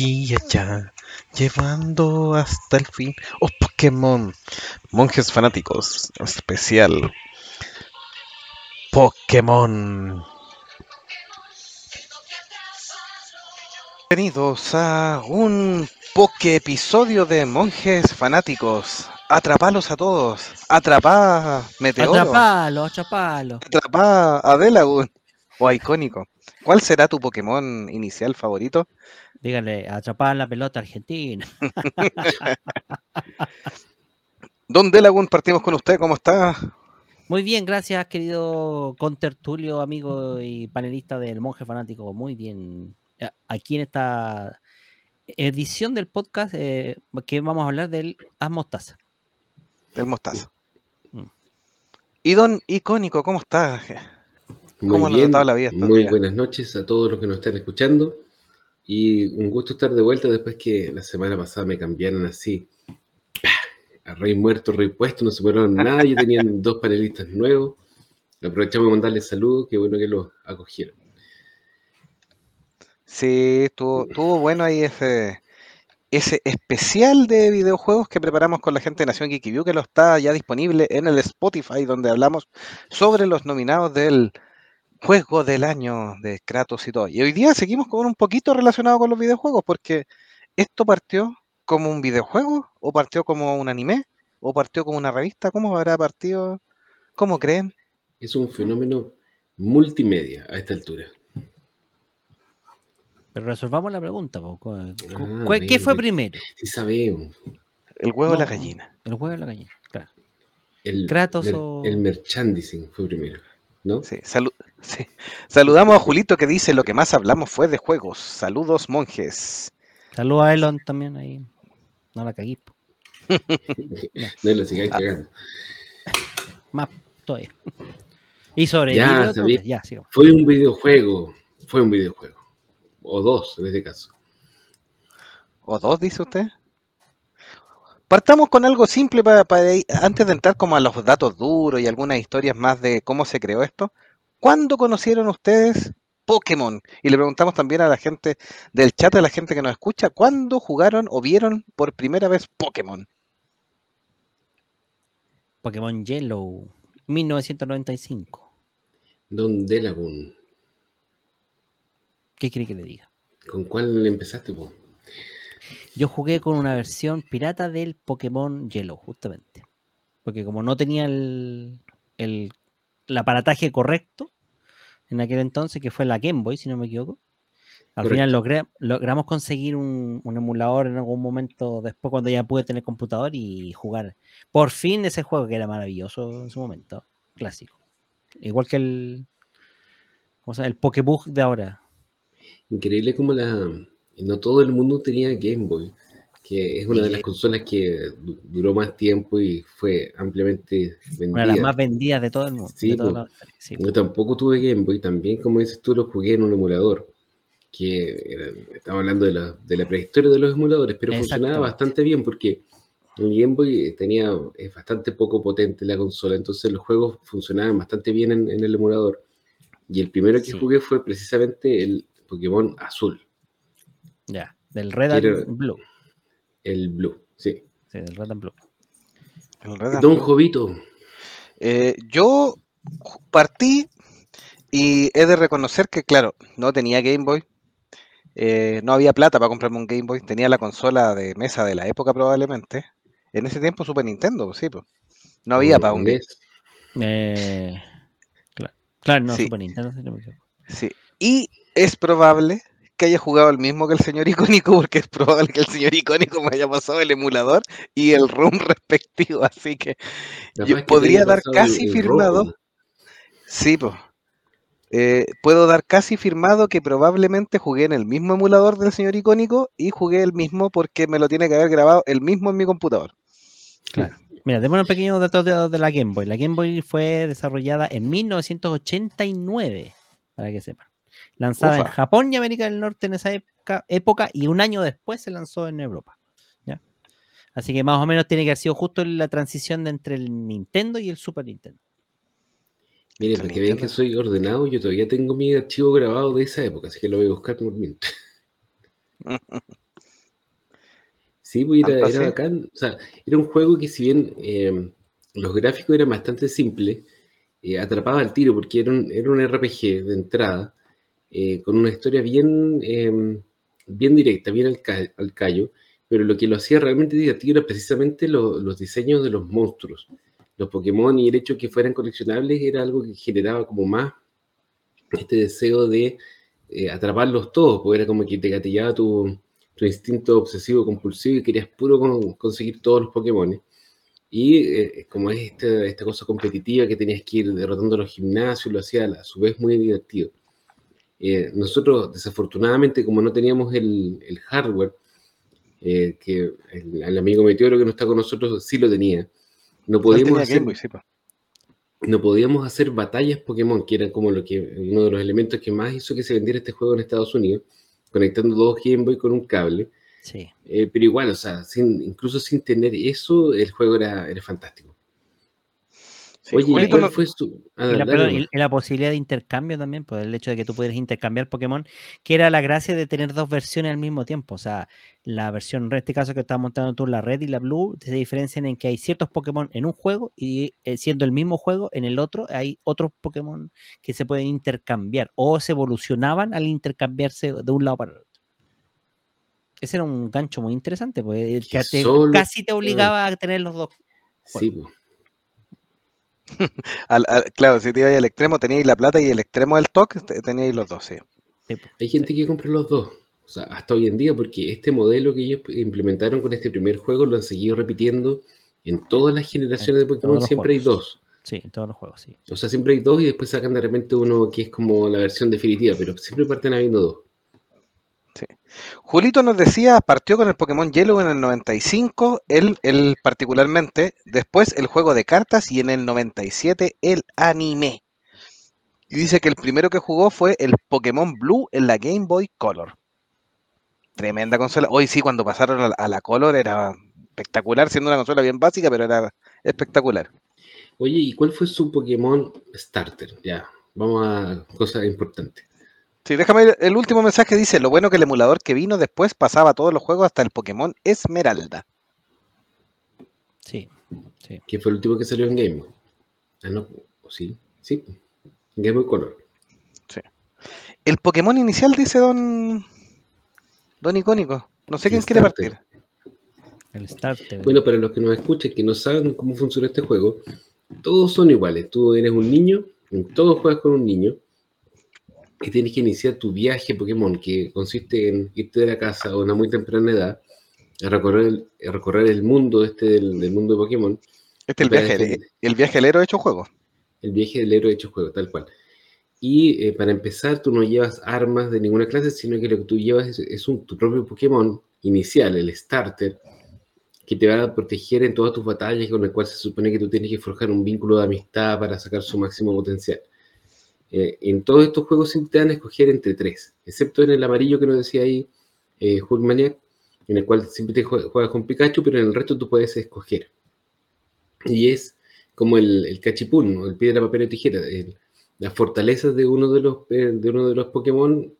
aquí y allá, llevando hasta el fin. Oh Pokémon, monjes fanáticos, especial. Pokémon. Bienvenidos a un Poké episodio de monjes fanáticos. Atrapalos a todos. Atrapá Meteoro. Atrapalo, atrapalo. Atrapá a Delagun. O a Icónico. ¿Cuál será tu Pokémon inicial favorito? Dígale, atrapar la pelota argentina. Don Delagun, partimos con usted. ¿Cómo está? Muy bien, gracias, querido contertulio, amigo y panelista del Monje Fanático. Muy bien. Aquí en esta edición del podcast eh, que vamos a hablar del Asmostaza. Del Mostaza. Mm. Y Don Icónico, ¿cómo está? Muy ¿Cómo le ha bien, la vida muy buenas noches a todos los que nos están escuchando y un gusto estar de vuelta después que la semana pasada me cambiaron así a rey muerto, rey puesto, no superaron nada, y tenían dos panelistas nuevos. Aprovechamos de mandarles saludos, qué bueno que los acogieron. Sí, estuvo, estuvo bueno ahí ese, ese especial de videojuegos que preparamos con la gente de Nación Geeky View, que lo está ya disponible en el Spotify, donde hablamos sobre los nominados del juego del año de Kratos y todo. Y hoy día seguimos con un poquito relacionado con los videojuegos, porque esto partió como un videojuego, o partió como un anime, o partió como una revista. ¿Cómo habrá partido? ¿Cómo creen? Es un fenómeno multimedia a esta altura. Pero resolvamos la pregunta. po. ¿Cu- cu- Ah, ¿Qué fue bien. primero? Sí sabemos. El huevo o la No. gallina. ¿El juego o la gallina? Claro. El, Kratos mer- o- el merchandising fue primero, ¿no? Sí, salu- sí. Saludamos a Julito que dice lo que más hablamos fue de juegos. Saludos, monjes. Saludos a Elon también ahí. No la cagué. No lo sigáis Ah. cagando. Más todavía. Y sobre Ya, sabía. ya. Fue un videojuego, fue un videojuego. O dos, en este caso. ¿O dos, dice usted? Partamos con algo simple para, antes de entrar como a los datos duros y algunas historias más de cómo se creó esto. ¿Cuándo conocieron ustedes Pokémon? Y le preguntamos también a la gente del chat, a la gente que nos escucha, ¿cuándo jugaron o vieron por primera vez Pokémon? Pokémon Yellow, 1995. Don Delagun, ¿Qué quiere que le diga? ¿con cuál empezaste? po? Yo jugué con una versión pirata del Pokémon Yellow, justamente. Porque como no tenía el, el, el aparataje correcto en aquel entonces, que fue la Game Boy, si no me equivoco, al Correcto. final logré- logramos conseguir un, un emulador en algún momento después cuando ya pude tener computador y jugar por fin ese juego que era maravilloso en su momento, clásico. Igual que el, ¿cómo se llama? el Pokébug de ahora. Increíble como la... No todo el mundo tenía Game Boy, que es una de las consolas que du- duró más tiempo y fue ampliamente Una de las vendida. más vendidas de todo el mundo. Sí, Yo tampoco tuve Game Boy, también como dices tú lo jugué en un emulador, que era- estamos hablando de la, de la prehistoria de los emuladores, pero funcionaba bastante bien porque el Game Boy tenía, es bastante poco potente la consola, entonces los juegos funcionaban bastante bien en, en el emulador. Y el primero que Sí. jugué fue precisamente el Pokémon Azul, Ya, del Red and Blue. El Blue, sí. Sí, del Red and Blue. El Red and Don Blue. Jovito, Eh, yo partí y he de reconocer que, claro, no tenía Game Boy. eh, no había plata para comprarme un Game Boy. Tenía la consola de mesa de la época probablemente. En ese tiempo Super Nintendo, pues, sí, pues. No había para un Game Eh, claro, claro, no, Sí. Super Nintendo. Sí. Y es probable que haya jugado el mismo que el señor icónico, porque es probable que el señor icónico me haya pasado el emulador y el ROM respectivo. Así que yo podría dar el- casi el firmado. rojo. Sí, pues. Eh, puedo dar casi firmado que probablemente jugué en el mismo emulador del señor icónico y jugué el mismo porque me lo tiene que haber grabado el mismo en mi computador. Claro. Mira, démosle un pequeño dato de, de la Game Boy. La Game Boy fue desarrollada en 1989, para que sepan. Lanzada en. Japón y América del Norte en esa época, época y un año después se lanzó en Europa. ¿ya? Así que más o menos tiene que haber sido justo la transición de entre el Nintendo y el Super Nintendo. Miren, para que vean que soy ordenado, yo todavía tengo mi archivo grabado de esa época, así que lo voy a buscar por mientras. Sí, pues era, ¿Tanto era bacán. O sea, era un juego que si bien eh, los gráficos eran bastante simples, eh, atrapaba al tiro porque era un, era un RPG de entrada, eh, con una historia bien, eh, bien directa, bien al, ca- al callo, pero lo que lo hacía realmente divertido era precisamente lo- los diseños de los monstruos. Los Pokémon y el hecho de que fueran coleccionables era algo que generaba como más este deseo de eh, atraparlos todos, porque era como que te gatillaba tu, tu instinto obsesivo compulsivo y querías puro con- conseguir todos los Pokémon. Y eh, como es esta, esta cosa competitiva que tenías que ir derrotando a los gimnasios, lo hacía a su vez muy divertido. Eh, nosotros, desafortunadamente, como no teníamos el, el hardware, eh, que el, el amigo Meteoro que no está con nosotros sí lo tenía, no podíamos hacer Boy, po. no podíamos hacer batallas Pokémon, que era como lo que, uno de los elementos que más hizo que se vendiera este juego en Estados Unidos, conectando dos Game Boy con un cable. Sí. Eh, pero igual, o sea, sin, incluso sin tener eso, el juego era, era fantástico. Sí, Oye, ¿y Julito cuál fue su...? ah, Y la, perdón, y la posibilidad de intercambio también, por el hecho de que tú pudieras intercambiar Pokémon, que era la gracia de tener dos versiones al mismo tiempo. O sea, la versión, en este caso que estás montando tú, la red y la blue, se diferencian en que hay ciertos Pokémon en un juego y eh, siendo el mismo juego, en el otro hay otros Pokémon que se pueden intercambiar o se evolucionaban al intercambiarse de un lado para el otro. Ese era un gancho muy interesante, porque Que te- solo- casi te obligaba a tener los dos. Sí, pues. al- al- claro, si te ibas al extremo, teníais la plata y el extremo del toque, te- teníais los dos, sí. Hay gente que compra los dos. O sea, hasta hoy en día, porque este modelo que ellos implementaron con este primer juego lo han seguido repitiendo en todas las generaciones de Pokémon. Siempre hay dos. Sí, en todos los juegos, sí. O sea, siempre hay dos y después sacan de repente uno que es como la versión definitiva, pero siempre parten habiendo dos. Julito nos decía, partió con el Pokémon Yellow en el 95, él, él particularmente, después el juego de cartas y en el 97 el anime. Y dice que el primero que jugó fue el Pokémon Blue en la Game Boy Color. Tremenda consola. Hoy sí, cuando pasaron a la, a la Color era espectacular, siendo una consola bien básica, pero era espectacular. Oye, ¿y cuál fue su Pokémon Starter? Ya, vamos a cosas importantes. Sí, déjame ver, el último mensaje dice, lo bueno que el emulador que vino después pasaba todos los juegos hasta el Pokémon Esmeralda. Sí, sí. ¿Quién fue el último que salió en Game Boy? Ah, no, ¿o sí, sí, Game Boy Color. El Pokémon inicial, dice Don Don Icónico. No sé El quién quiere partir. El starter. Bueno, para los que nos escuchan, que no saben cómo funciona este juego, todos son iguales. Tú eres un niño, todos juegas con un niño, y tienes que iniciar tu viaje Pokémon, que consiste en irte de la casa a una muy temprana edad, a recorrer el, a recorrer el mundo este del, del mundo de Pokémon, Este es el viaje, definir. el viaje del héroe hecho juego. el viaje del héroe hecho juego, tal cual. Y eh, para empezar, tú no llevas armas de ninguna clase, sino que lo que tú llevas es, es un, tu propio Pokémon inicial, el starter, que te va a proteger en todas tus batallas, con el cual se supone que tú tienes que forjar un vínculo de amistad para sacar su máximo potencial. Eh, en todos estos juegos siempre te van a escoger entre tres, excepto en el amarillo que nos decía ahí eh, en el cual siempre te jue- juegas con Pikachu, pero en el resto tú puedes escoger. Y es como el, el cachipún, o el piedra, papel o tijera. el- las fortalezas de uno de los, eh, de uno de los Pokémon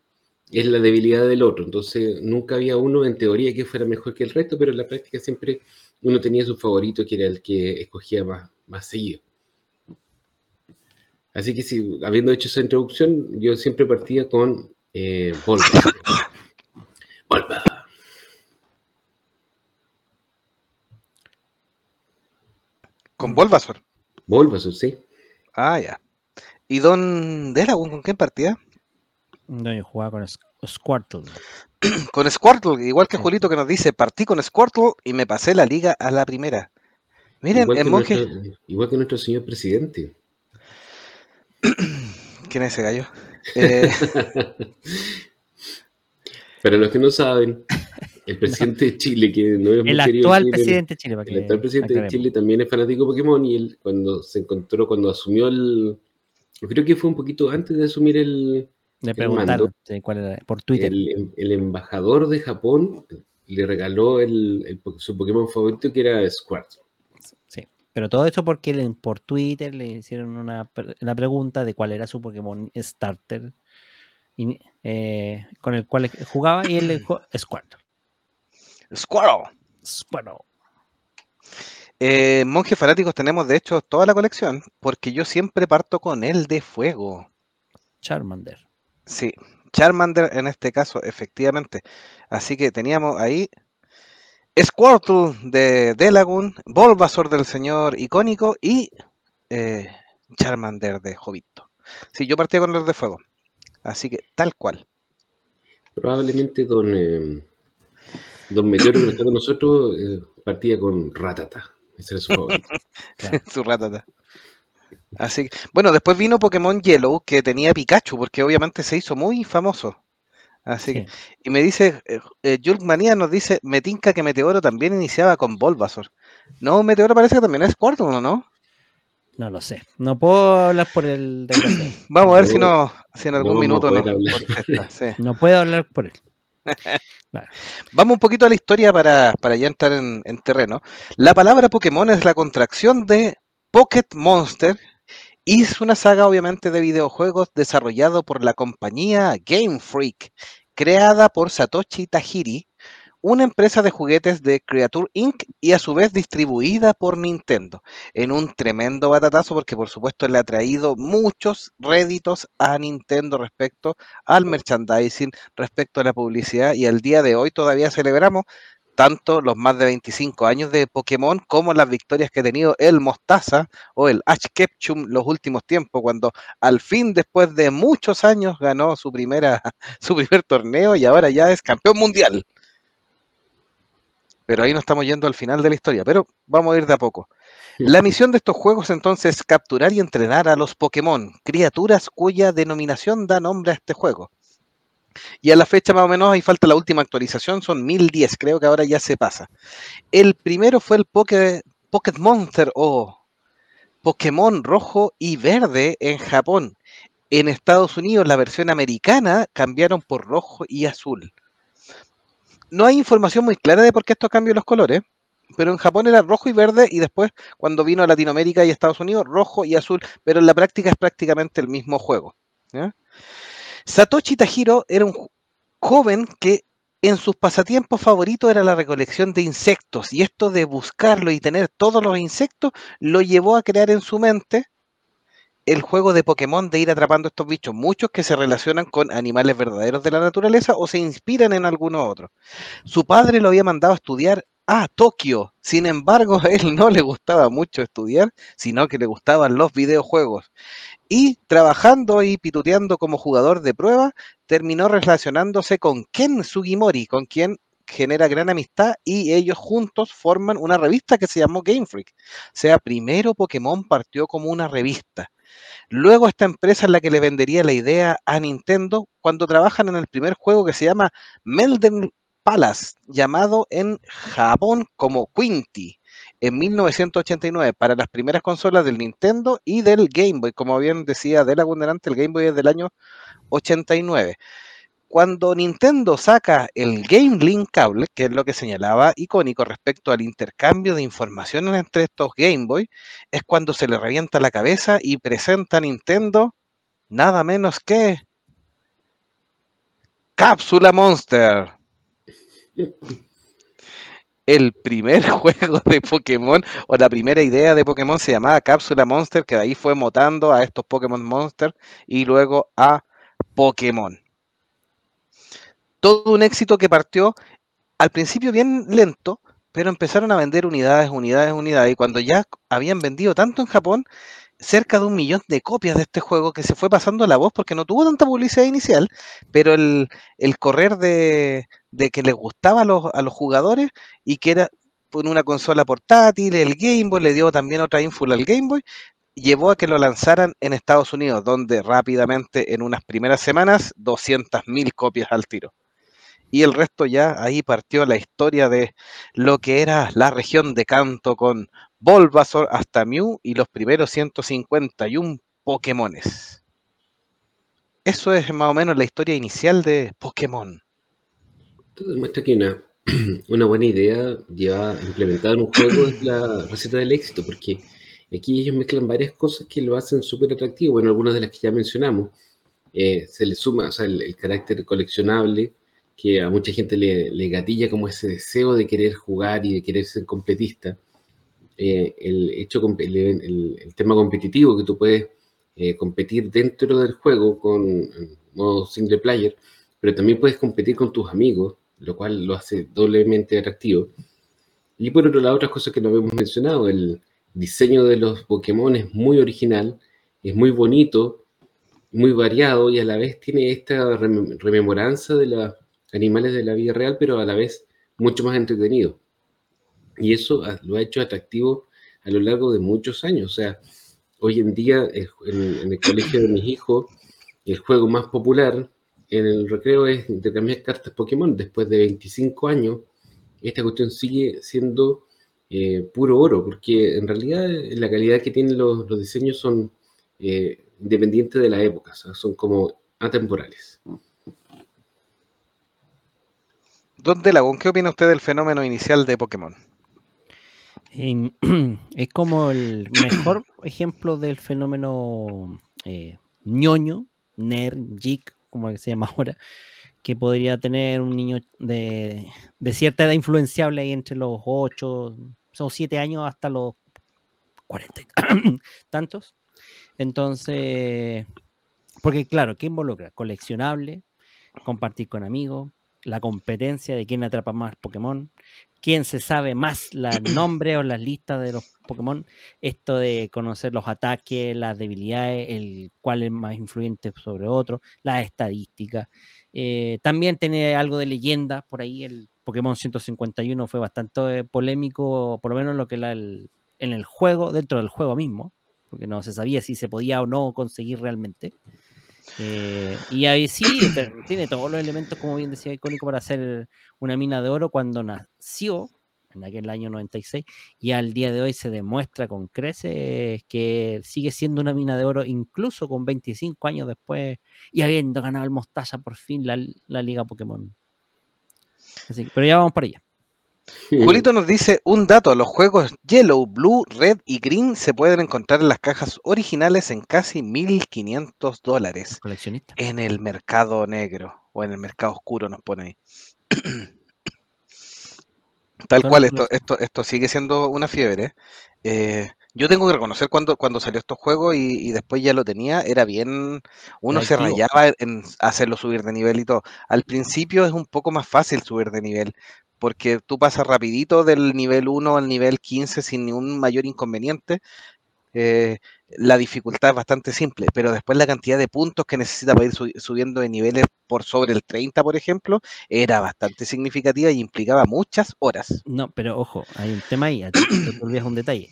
es la debilidad del otro. Entonces, nunca había uno en teoría que fuera mejor que el resto, pero en la práctica siempre uno tenía su favorito, que era el que escogía más, más seguido. Así que, si, habiendo hecho esa introducción, yo siempre partía con eh. Bulba. Con Bulbasaur. Bulbasaur, sí. Ah, ya. ¿Y Don Delagun con quién partía? No, yo jugaba con Squ- Squirtle. Con Squirtle, igual que. Julito que nos dice, partí con Squirtle y me pasé la liga a la primera. Miren, igual, el que monje. nuestro, igual que nuestro señor presidente. ¿Quién es ese gallo? Eh, Para los que no saben, el presidente de Chile, que no es muy El actual presidente de Chile. El que actual presidente de. Chile también es fanático de Pokémon y él cuando se encontró, cuando asumió el... yo creo que fue un poquito antes de asumir el, Le preguntaron cuál era, por Twitter. el, el embajador de Japón, le regaló el, el po- su Pokémon favorito que era Squirtle. Pero todo esto porque le- por Twitter le hicieron una, pre- una pregunta de cuál era su Pokémon starter y, eh, con el cual jugaba y él le dijo Squirtle. Squirtle. Bueno, Eh, monjes fanáticos tenemos de hecho toda la colección, porque yo siempre parto con el de fuego. Charmander. Sí, Charmander en este caso, efectivamente. Así que teníamos ahí Squirtle de Delagoon, Bulbasaur del señor icónico y eh, Charmander de Jovito. Sí, yo partía con el de fuego. Así que tal cual. Probablemente don, eh, don Meteoro que está con nosotros eh, partía con Ratata. Ese era su favorito. Su ratata. Así que, bueno, después vino Pokémon Yellow que tenía Pikachu, porque obviamente se hizo muy famoso. Así que, Sí. y me dice, eh, eh, Julk Manía nos dice, me tinca que Meteoro también iniciaba con Bulbasaur. No, Meteoro parece que también es Squirtle, ¿o ¿no? No lo sé. No puedo hablar por el. Vamos a ver si, No, no, si en algún no minuto sí. No puedo hablar por él. Vamos un poquito a la historia para, para ya entrar en, en terreno. La palabra Pokémon es la contracción de Pocket Monster es una saga obviamente de videojuegos desarrollado por la compañía Game Freak, creada por Satoshi Tajiri, una empresa de juguetes de Creature Inc. y a su vez distribuida por Nintendo, en un tremendo batatazo porque por supuesto le ha traído muchos réditos a Nintendo respecto al merchandising, respecto a la publicidad y al día de hoy todavía celebramos tanto los más de 25 años de Pokémon como las victorias que ha tenido el Mostaza o el Ash Ketchum los últimos tiempos, cuando al fin, después de muchos años, ganó su, primera, su primer torneo y ahora ya es campeón mundial. Pero ahí no estamos yendo al final de la historia, pero vamos a ir de a poco. La misión de estos juegos entonces es capturar y entrenar a los Pokémon, criaturas cuya denominación da nombre a este juego. Y a la fecha más o menos, ahí falta la última actualización, son 1010, creo que ahora ya se pasa. El primero fue el Poké, Pocket Monster o Pokémon rojo y verde en Japón. En Estados Unidos, la versión americana cambiaron por rojo y azul. No hay información muy clara de por qué estos cambios los colores, pero en Japón era rojo y verde y después cuando vino a Latinoamérica y Estados Unidos, rojo y azul, pero en la práctica es prácticamente el mismo juego. Satoshi Tajiro era un joven que en sus pasatiempos favoritos era la recolección de insectos y esto de buscarlo y tener todos los insectos lo llevó a crear en su mente el juego de Pokémon de ir atrapando estos bichos, muchos que se relacionan con animales verdaderos de la naturaleza o se inspiran en algunos otros. Su padre lo había mandado a estudiar a Tokio, sin embargo a él no le gustaba mucho estudiar, sino que le gustaban los videojuegos. Y trabajando y pituteando como jugador de prueba, terminó relacionándose con Ken Sugimori, con quien genera gran amistad y ellos juntos forman una revista que se llamó Game Freak. O sea, primero Pokémon partió como una revista. Luego esta empresa es la que le vendería la idea a Nintendo cuando trabajan en el primer juego que se llama Melden Palace, llamado en Japón como Quinty, en 1989 para las primeras consolas del Nintendo y del Game Boy. Como bien decía de la abundante, el Game Boy es del año 89. Cuando Nintendo saca el Game Link Cable, que es lo que señalaba icónico respecto al intercambio de información entre estos Game Boy, es cuando se le revienta la cabeza y presenta a Nintendo nada menos que Cápsula Monster. El primer juego de Pokémon o la primera idea de Pokémon se llamaba Cápsula Monster, que de ahí fue mutando a estos Pokémon Monster y luego a Pokémon. Todo un éxito que partió al principio bien lento, pero empezaron a vender unidades, unidades, unidades. Y cuando ya habían vendido tanto en Japón, cerca de un millón de copias de este juego que se fue pasando la voz porque no tuvo tanta publicidad inicial, pero el, el correr de, de, que les gustaba a los, a los, jugadores y que era por una consola portátil, el Game Boy le dio también otra info al Game Boy, llevó a que lo lanzaran en Estados Unidos, donde rápidamente en unas primeras semanas 200.000 copias al tiro. Y el resto ya ahí partió la historia de lo que era la región de Canto con Bulbasaur hasta Mew y los primeros 151 Pokémones. Eso es más o menos la historia inicial de Pokémon. Esto demuestra que una, buena idea lleva implementada en un juego es la receta del éxito, porque aquí ellos mezclan varias cosas que lo hacen súper atractivo. Bueno, algunas de las que ya mencionamos. Eh, se le suma el, carácter coleccionable, que a mucha gente le gatilla como ese deseo de querer jugar y de querer ser completista. Eh, el, hecho, el, tema competitivo, que tú puedes eh, competir dentro del juego con modo single player, pero también puedes competir con tus amigos, lo cual lo hace doblemente atractivo. Y por otro lado, otras cosas que no hemos mencionado, el diseño de los Pokémon es muy original, es muy bonito, muy variado y a la vez tiene esta rememoranza de los animales de la vida real, pero a la vez mucho más entretenido. Y eso lo ha hecho atractivo a lo largo de muchos años. O sea, hoy en día en, el colegio de mis hijos, el juego más popular en el recreo es intercambiar cartas Pokémon. Después de 25 años, esta cuestión sigue siendo eh, puro oro, porque en realidad la calidad que tienen los, diseños son eh, independientes de la época, son como atemporales. Don Delagón, ¿qué opina usted del fenómeno inicial de Pokémon? es como el mejor ejemplo del fenómeno eh, ñoño, nerd, geek, como se llama ahora, que podría tener un niño de, cierta edad influenciable ahí entre los 8 o 7 años hasta los 40 tantos. Entonces, porque claro, ¿qué involucra? Coleccionable, compartir con amigos, la competencia de quién atrapa más Pokémon, quién se sabe más los nombres o las listas de los Pokémon, esto de conocer los ataques, las debilidades, el cuál es más influyente sobre otro, las estadísticas. Eh, también tiene algo de leyenda por ahí, el Pokémon 151 fue bastante eh, polémico, por lo menos lo que la, en el juego, dentro del juego mismo, porque no se sabía si se podía o no conseguir realmente. Eh, y ahí sí, tiene todos los elementos, como bien decía Icónico, para hacer una mina de oro cuando nació, en aquel año 96, y al día de hoy se demuestra con creces que sigue siendo una mina de oro, incluso con 25 años después, y habiendo ganado el Mostaza por fin la, la Liga Pokémon. Así, pero ya vamos para allá. Julito nos dice un dato, los juegos Yellow, Blue, Red y Green se pueden encontrar en las cajas originales en casi 1.500 dólares Coleccionista. en el mercado negro o en el mercado oscuro nos pone ahí. Tal cual, esto, esto, esto sigue siendo una fiebre. Eh, yo tengo que reconocer cuando, cuando salió estos juegos y, y después ya lo tenía, era bien, uno se rayaba en hacerlo subir de nivel y todo. Al principio es un poco más fácil subir de nivel, porque tú pasas rapidito del nivel 1 al nivel 15 sin ningún mayor inconveniente. Eh, la dificultad es bastante simple, pero después la cantidad de puntos que necesita para ir su- subiendo de niveles por sobre el 30, por ejemplo, era bastante significativa y implicaba muchas horas. No, pero ojo, hay un tema ahí, te te olvidas un detalle.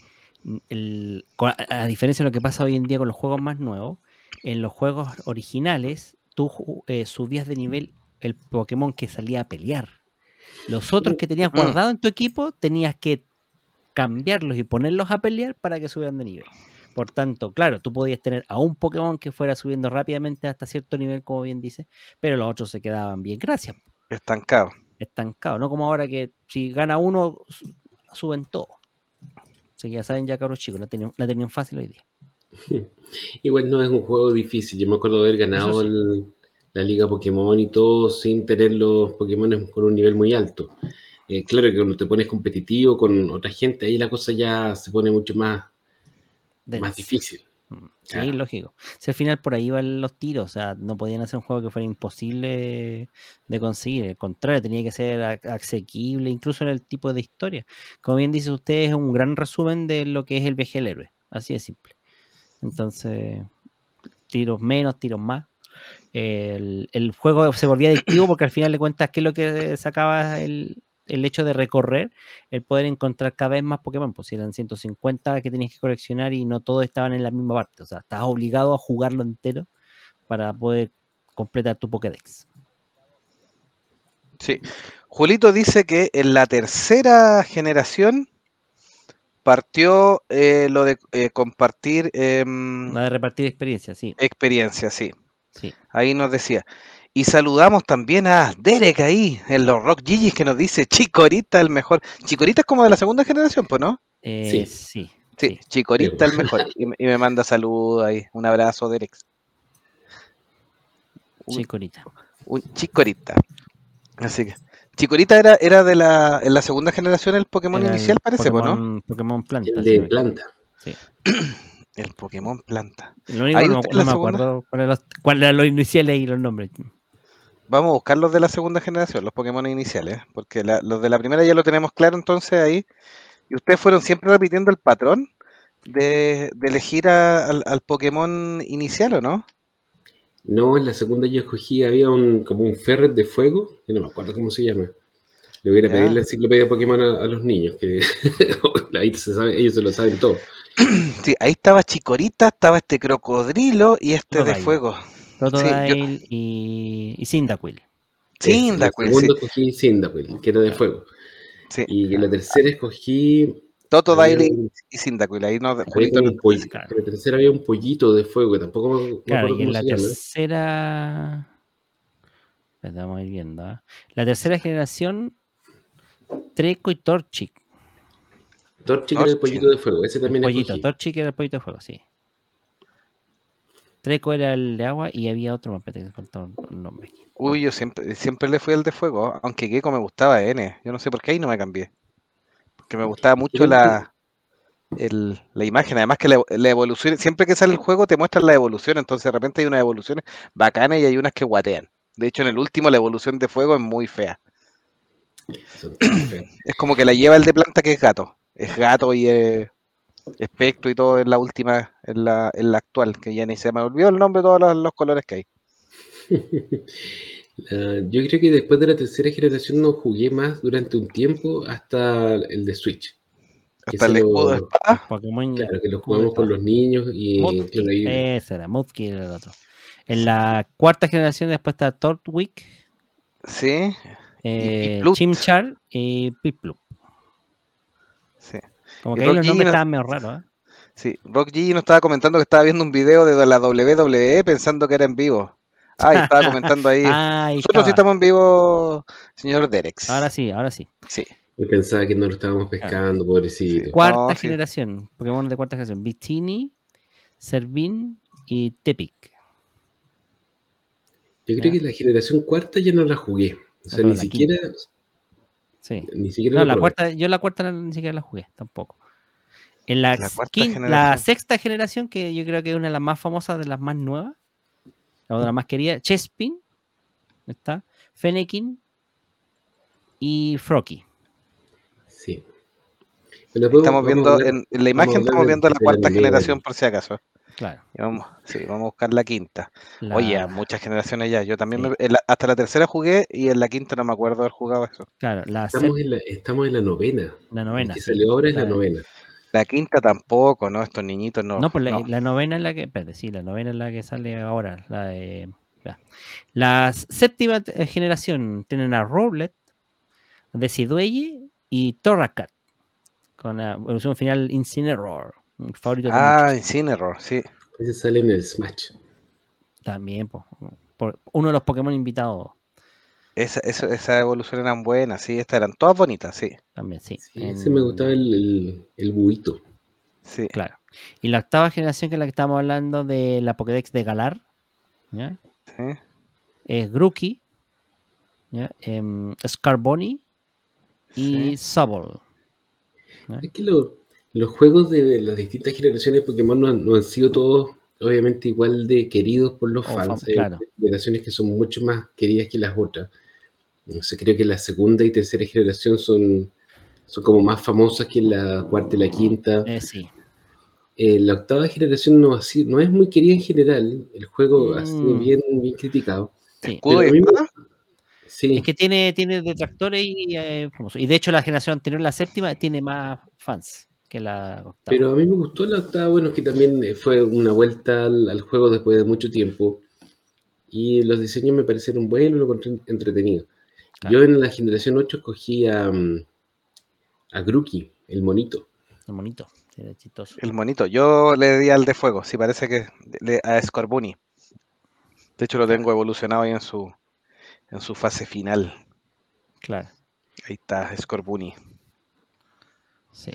A, diferencia de lo que pasa hoy en día con los juegos más nuevos, en los juegos originales tú eh, subías de nivel el Pokémon que salía a pelear. Los otros que tenías Mm. guardados en tu equipo tenías que cambiarlos y ponerlos a pelear para que subieran de nivel. Por tanto, claro, tú podías tener a un Pokémon que fuera subiendo rápidamente hasta cierto nivel, como bien dice, pero los otros se quedaban bien, gracias Estancado. estancado, no como ahora que si gana uno, su- suben todo. Así que ya saben, ya cabros chicos, la tenían, la tenían fácil hoy día. Igual no es un juego difícil. Yo me acuerdo de haber ganado sí. el- la Liga Pokémon y todo sin tener los Pokémon con un nivel muy alto. Eh, claro que cuando te pones competitivo con otra gente, ahí la cosa ya se pone mucho más, más difícil. Mm, Sí, Claro. lógico. Si al final por ahí van los tiros, o sea, no podían hacer un juego que fuera imposible de conseguir. Al contrario, tenía que ser asequible, incluso en el tipo de historia. Como bien dice usted, es un gran resumen de lo que es el viaje del héroe. Así de simple. Entonces, tiros menos, tiros más. El, el juego se volvía adictivo porque al final de cuentas, ¿qué es lo que sacaba el, el hecho de recorrer? El poder encontrar cada vez más Pokémon. Pues eran 150 que tenías que coleccionar y no todos estaban en la misma parte. O sea, estabas obligado a jugarlo entero para poder completar tu Pokédex. Sí. Julito dice que en la tercera generación partió eh, lo de eh, compartir em, La de repartir experiencia, sí. experiencia, sí. Sí. Ahí nos decía. Y saludamos también a Derek ahí, en los Rock Gigis, que nos dice Chicorita el mejor. Chicorita es como de la segunda generación, pues, ¿no? Eh, Sí. sí. Sí, sí. Chicorita el mejor. Y, me- y me manda saludos ahí. Un abrazo, Derek. Un- Chicorita. un Chicorita. Así que. Chikorita era, era de la, en la segunda generación el Pokémon Era el inicial, parece, po, ¿no? Pokémon, Pokémon planta. El de planta. sí. El Pokémon planta. Lo único ¿Hay que no, me acuerdo cuáles eran los, cuáles eran los iniciales y los nombres. Vamos a buscar los de la segunda generación, los Pokémon iniciales, porque la- los de la primera ya lo tenemos claro entonces ahí. Y ustedes fueron siempre repitiendo el patrón de, de elegir a- al, al Pokémon inicial, ¿o no? No, en la segunda yo escogí, había un como un ferret de fuego, que no me acuerdo cómo se llama. Le voy a ir a pedir la enciclopedia de Pokémon a, a los niños, que ahí se sabe, ellos se lo saben todo. Sí, ahí estaba Chikorita, estaba este crocodrilo y este de Totodile. fuego. Totodile y, y Cyndaquil. Cyndaquil, En sí. segundo escogí Cyndaquil, que era de fuego. sí. Y en la tercera escogí... Totodile y- y Cyndaquil. Ahí no, había no- un claro. En la tercera había un pollito de fuego, que tampoco me, me Claro, y en la tercera. Ir viendo. ¿ah? La tercera generación, Treco y Torchic. Torchic era el pollito de fuego, ese El también pollito. escogí. Torchic era el pollito de fuego, sí. Treco era el de agua y había otro más, que faltaba un nombre. Uy, yo siempre, siempre le fui al de fuego, aunque Gecko me gustaba N. Yo no sé por qué ahí no me cambié. Porque me gustaba mucho la, el- la imagen. Además que la, la evolución, siempre que sale el juego te muestran la evolución. Entonces de repente hay unas evoluciones bacanas y hay unas que guatean. De hecho, en el último la evolución de fuego es muy fea. Es como que la lleva el de planta que es gato. Es gato y es espectro y todo en la última, en la, en la actual, que ya ni se me olvidó el nombre de todos los, los colores que hay. La- yo creo que después de la tercera generación no jugué más durante un tiempo hasta el de Switch. Que Hasta el escudo de espada. Pokémon. Claro, que lo jugamos con los niños y Ese era, era el otro. En la cuarta generación después está Tortwig, Sí, eh. Chimchar y Piplup. sí. Como Y que ahí los nombres Gino- estaban medio raros, ¿eh? Sí, Rock G nos estaba comentando que estaba viendo un video de la WWE pensando que era en vivo. Ah, y estaba comentando ahí. Ah, ahí Nosotros sí estamos en vivo, señor Derex. Ahora sí, ahora sí. Sí. yo pensaba que no lo estábamos pescando, pobrecito. Cuarta No, sí. generación. Pokémon de cuarta generación. Victini, Servín y Tepic. Yo creo que la generación cuarta ya no la jugué. O sea, No, ni la siquiera, Sí. ni siquiera No, la la cuarta, yo la cuarta no- ni siquiera la jugué, tampoco. En la, La la sexta generación, que yo creo que es una de las más famosas, de las más nuevas, o de las más queridas, Chespin, está, Fennekin y Frocky. Sí. Estamos viendo en, en la imagen estamos viendo la cuarta generación por si acaso. Claro. Y vamos, sí, vamos a buscar la quinta. la- Oye, a muchas generaciones ya. Yo también Sí. me- la- hasta la tercera jugué y en la quinta no me acuerdo haber jugado eso. Claro, la, Estamos en la, estamos en la novena. la novena. que sí. salió ahora es la novena. La quinta tampoco, ¿no? Estos niñitos no. No, pues la, no. la novena es la que. Espérate, sí, la novena es la que sale ahora. La de. La séptima eh, generación tienen a Roblet, Decidueye y Torracat. Con la evolución final Incineroar. Favorito Ah, muchos. Incineroar, sí. Ese sale en el Smash. También, po, por uno de los Pokémon invitados. Esa, esa, esas evoluciones eran buenas, sí. Estas eran todas bonitas, sí. También, sí. Sí, ese me gustaba el, el, el buito. Sí. Claro. Y la octava generación, que es la que estamos hablando de la Pokédex de Galar, ¿ya? sí. es Grookey, ¿ya? Em, Scarboni y Sí. Sobol. Es que lo- los juegos de, las distintas generaciones de Pokémon no, han- no han sido todos, obviamente, igual de queridos por los Oh, fans. Hay claro. generaciones que son mucho más queridas que las otras. No sé, creo que la segunda y tercera generación son, son como más famosas que la cuarta y la quinta. Eh, sí. Eh, la octava generación no, ha sido- no es muy querida en general. El juego ha sido Mm. bien, bien criticado. sí. Sí, Es que tiene, tiene detractores y eh, famosos. Y de hecho la generación anterior, la séptima, tiene más fans que la octava. Pero a mí me gustó la octava, bueno, que también eh, fue una vuelta al, al juego después de mucho tiempo. Y los diseños me parecieron buenos, lo encontré entretenido. Claro. Yo en la generación 8 escogí a, mm, a Grookey, el monito. Es bonito, sí, era chistoso. El monito. Yo le di al de fuego. Sí, parece que le, a Scorbunny. De hecho, lo tengo evolucionado ahí en su, en su fase final. Claro, Ahí está, Scorbunny. sí.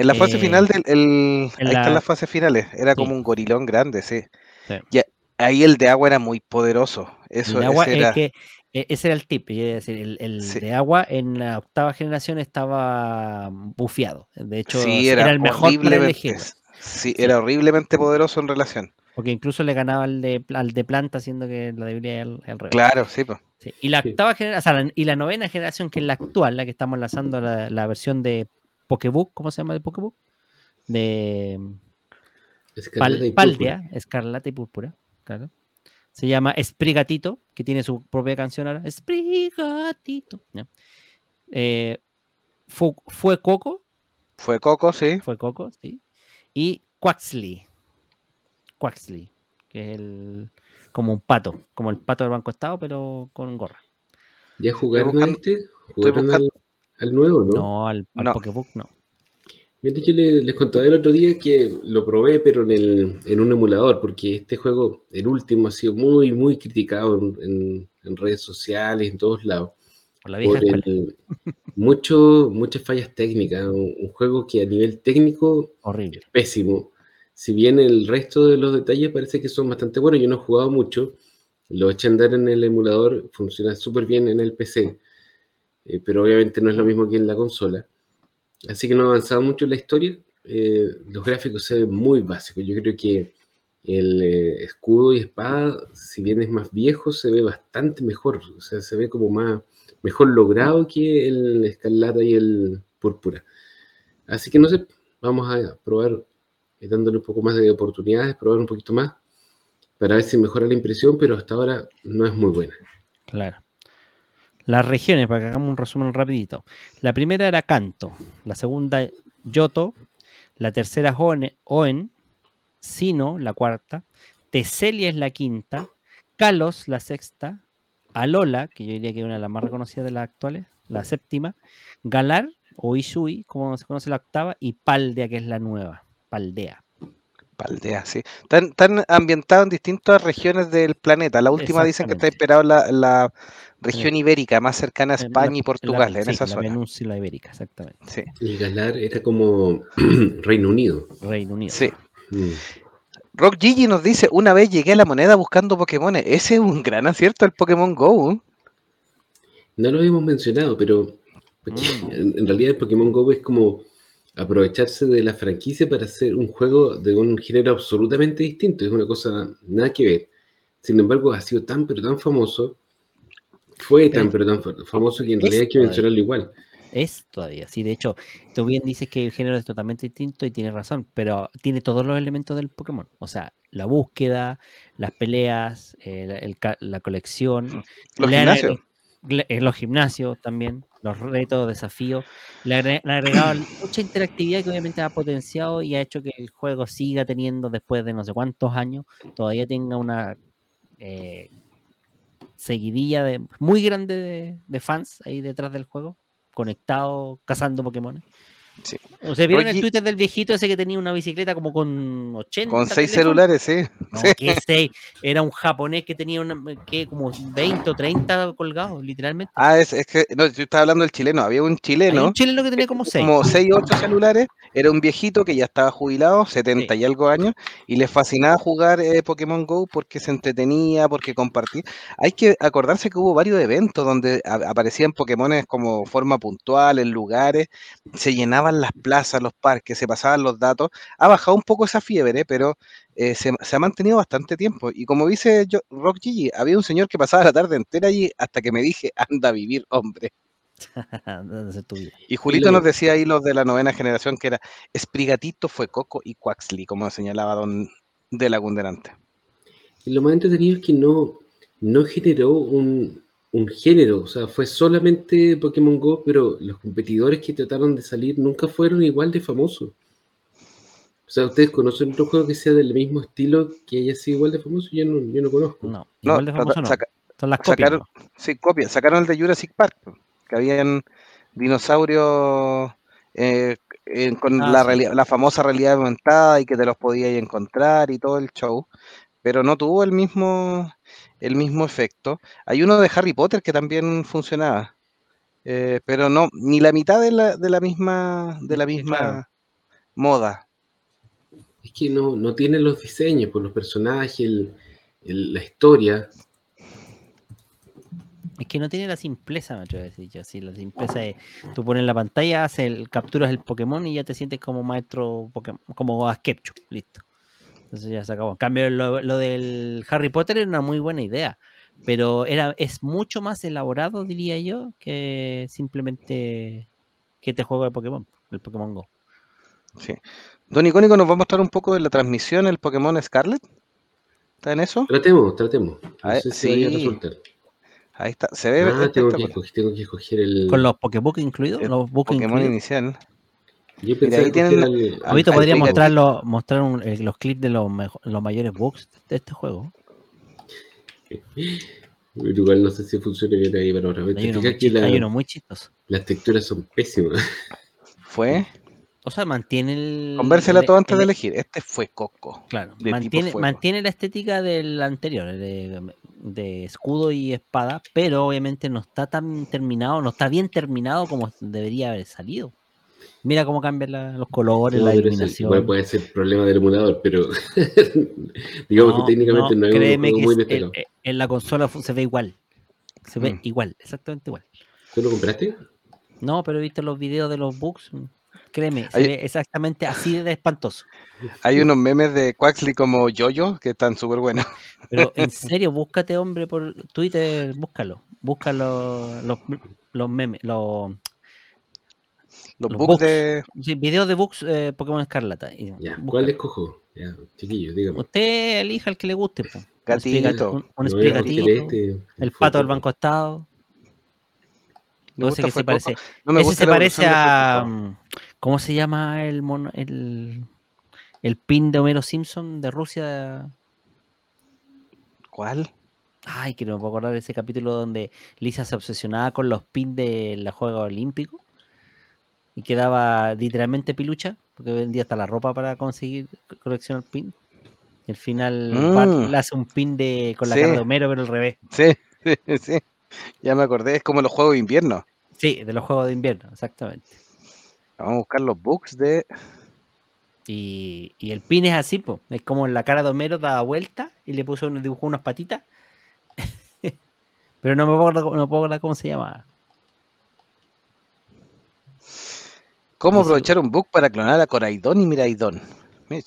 En la fase Eh, final del. el- en ahí están la- las fases finales. Era Sí. como un gorilón grande, sí. Sí. Ya, ahí el de agua era muy poderoso. Eso el agua ese era. es que E- Ese era el tip, y es decir, el, el Sí. de agua en la octava generación estaba bufeado. De hecho, sí, era, era, el mejor elegirlo. sí, Sí. era horriblemente poderoso en relación. Porque incluso le ganaba al de, al de planta, siendo que la debilidad era al, revés. Claro, sí, pues. Sí, Y la Sí. octava generación, o sea, la- y la novena generación, que es la actual, la que estamos lanzando, la, la versión de Pokebook, ¿cómo se llama de Pokebook? De Escarlata Pal- y Púrpura. Paldea, Escarlata y Púrpura, claro. Se llama Sprigatito, que tiene su propia canción ahora. Sprigatito. ya. Eh, fu- fue Coco, Fue Coco, sí. fue Coco, sí. Y Quaxley. Quaxley, que es el, como un pato, como el pato del Banco Estado, pero con gorra. ¿Ya jugaron buscando- a este? ¿Jugaron al, al nuevo, no? No, al, al No. Pokebook no. Yo le- les contaba el otro día que lo probé, pero en, el, en un emulador, porque este juego, el último, ha sido muy, muy criticado en, en- en redes sociales, en todos lados. Por la vieja Por escuela. el- mucho, muchas fallas técnicas. Un, un juego que a nivel técnico Horrible. pésimo. Si bien el resto de los detalles parece que son bastante buenos, yo no he jugado mucho, lo eché a andar en el emulador, funciona súper bien en el PC, eh, pero obviamente no es lo mismo que en la consola. Así que no he avanzado mucho en la historia. eh, los gráficos se ven muy básicos. Yo creo que el eh, escudo y espada, si bien es más viejo, se ve bastante mejor. O sea, se ve como más mejor logrado que el escarlata y el púrpura. Así que no sé, vamos a probar eh, dándole un poco más de oportunidades, probar un poquito más para ver si mejora la impresión, pero hasta ahora no es muy buena. Claro. Las regiones, para que hagamos un resumen rapidito. La primera era Kanto, la segunda Yoto, la tercera Oen, Sino, la cuarta, Teselia es la quinta, Kalos, la sexta, Alola, que yo diría que es una de las más reconocidas de las actuales, la séptima, Galar o Ishui, como se conoce la octava, y Paldea, que es la nueva, Paldea. Paldea, sí. Están, están ambientados en distintas regiones del planeta. La última dicen que está en la, la región ibérica, más cercana a la- España y en la- Portugal, en sí, esa la zona. península ibérica, exactamente. Sí, Y Galar era como Reino Unido. Reino Unido. sí. Mm. Rock Gigi nos dice, una vez llegué a la moneda buscando Pokémon. Ese es un gran acierto, el Pokémon Go. ¿eh? No lo habíamos mencionado, pero Mm. en, en realidad el Pokémon Go es como aprovecharse de la franquicia para hacer un juego de un género absolutamente distinto. Es una cosa nada que ver. Sin embargo, ha sido tan pero tan famoso, fue tan pero tan fa- famoso que en Es realidad hay que todavía. mencionarlo igual. Es todavía, sí, de hecho, tú bien dices que el género es totalmente distinto y tienes razón, pero tiene todos los elementos del Pokémon, o sea, la búsqueda, las peleas, eh, la, el ca- la colección, Los gimnasios. Eh, los gimnasios también, los retos, desafíos, le ha agregado mucha interactividad que obviamente ha potenciado y ha hecho que el juego siga teniendo después de no sé cuántos años, todavía tenga una eh, seguidilla de, muy grande de, de fans ahí detrás del juego, conectados, cazando Pokémon. Sí. O sea, ¿vieron el Rocky- Twitter del viejito ese que tenía una bicicleta como con 80 Con seis teléfonos? celulares, sí. No, Sí. que seis. Era un japonés que tenía una, que como 20 o 30 colgados, literalmente. Ah, es, es que, no, yo estaba hablando del chileno. Había un Hay chileno, un chileno que tenía como 6. como 6 o 8 celulares. Era un viejito que ya estaba jubilado, 70 y algo años, y le fascinaba jugar eh, Pokémon Go porque se entretenía, porque compartía. Hay que acordarse que hubo varios eventos donde aparecían Pokémones como forma puntual, en lugares, se las plazas, los parques, se pasaban los datos. Ha bajado un poco esa fiebre, pero eh, se, se ha mantenido bastante tiempo. Y como dice yo, Rock Gigi, había un señor que pasaba la tarde entera allí hasta que me dije, anda a vivir, hombre. Y Julito lo- nos decía ahí los de la novena generación que era Esprigatito, fue Coco y Quaxley, como señalaba Don de la Gunderante. Y lo más entretenido es que no, no generó un, un género, o sea, fue solamente Pokémon Go, pero los competidores que trataron de salir nunca fueron igual de famosos. O sea, ¿ustedes conocen otro juego que sea del mismo estilo que haya sido igual de famoso? Yo no, yo no conozco. No, No, igual de famoso no. saca- Son las copias. sacaron, ¿no? sí, copia, sacaron el de Jurassic Park, que habían dinosaurios eh, con Ah, la, sí. la famosa realidad aumentada y que te los podías encontrar y todo el show, pero no tuvo el mismo, el mismo efecto. Hay uno de Harry Potter que también funcionaba, eh, pero no, ni la mitad de la, de la misma, de la misma claro. moda. Es que no, no tiene los diseños, por los personajes, el- el- la historia. Es que no tiene la simpleza, me atrevo a decir yo. Sí, la simpleza es, tú pones la pantalla, haces el, capturas el Pokémon y ya te sientes como maestro Pokémon, como a Skepchu, listo. Entonces ya se acabó. En cambio, lo, lo del Harry Potter era una muy buena idea, pero era, es mucho más elaborado, diría yo, que simplemente que este juego de Pokémon, el Pokémon Go. Sí. Don Icónico, ¿nos va a mostrar un poco de la transmisión el Pokémon Scarlet? ¿Está en eso? Tratemos, tratemos. No A ver, sé si vaya a sí. resultar. Ahí está. Se ve Ah, tengo que, escoger, tengo que escoger el. Con los Pokébook incluidos, los Pokémon incluidos. inicial. Yo pensé ahí que tienen- el- Ah, Ahorita podría mostrarlo, mostrar un- eh, los clips de los, mejo- los mayores bugs de este juego. Pero Igual no sé si funciona bien ahí para ahora. Hay uno, muy que la- hay uno muy chistoso. las texturas son pésimas. Fue. O sea, mantiene el. Convérsela el- todo antes de el- elegir. Este fue Coco. Claro, de tipo mantiene, fuego. mantiene la estética del anterior, de, de escudo y espada, pero obviamente no está tan terminado, no está bien terminado como debería haber salido. Mira cómo cambian la- los colores, No, la iluminación. igual puede ser problema del emulador, pero digamos No, que técnicamente no, es un créeme juego que muy es- destacado. en, en la consola se ve igual. Se ve Mm. igual, exactamente igual. ¿Tú lo compraste? No, pero he visto los videos de los bugs. Créeme, se Hay- ve exactamente así de espantoso. Hay unos memes de Quaxley como Yoyo que están súper buenos. Pero en serio, búscate, hombre, por Twitter, búscalo. Busca los, los, los memes, los Los Los bugs bugs. de. sí, videos de bugs eh, Pokémon Escarlata. y Ya, búscalo. ¿cuál escojo? Ya, chiquillo, dígame. Usted elija el que le guste. po. Un Gatito. Un, explicativo. este, el pato del banco estado. No sé qué se parece. Coco. No me Ese se parece a. Mm, ¿Cómo se llama el mono, el, el pin de Homero Simpson de Rusia? ¿Cuál? Ay, que no me puedo acordar de ese capítulo donde Lisa se obsesionaba con los pins de la Juega Olímpico y quedaba literalmente pilucha, porque vendía hasta la ropa para conseguir co- coleccionar pin. Y al final Mm. le hace un pin de con la Sí. cara de Homero, pero al revés. Sí, sí, sí. Ya me acordé. Es como los juegos de invierno. Sí, de los juegos de invierno, exactamente. Vamos a buscar los bugs de. Y, y el pin es así, po. es como la cara de Homero daba vuelta y le puso un dibujó unas patitas. pero no me puedo, no puedo acordar cómo se llama. ¿Cómo aprovechar un bug para clonar a Coraidón y Miraidón?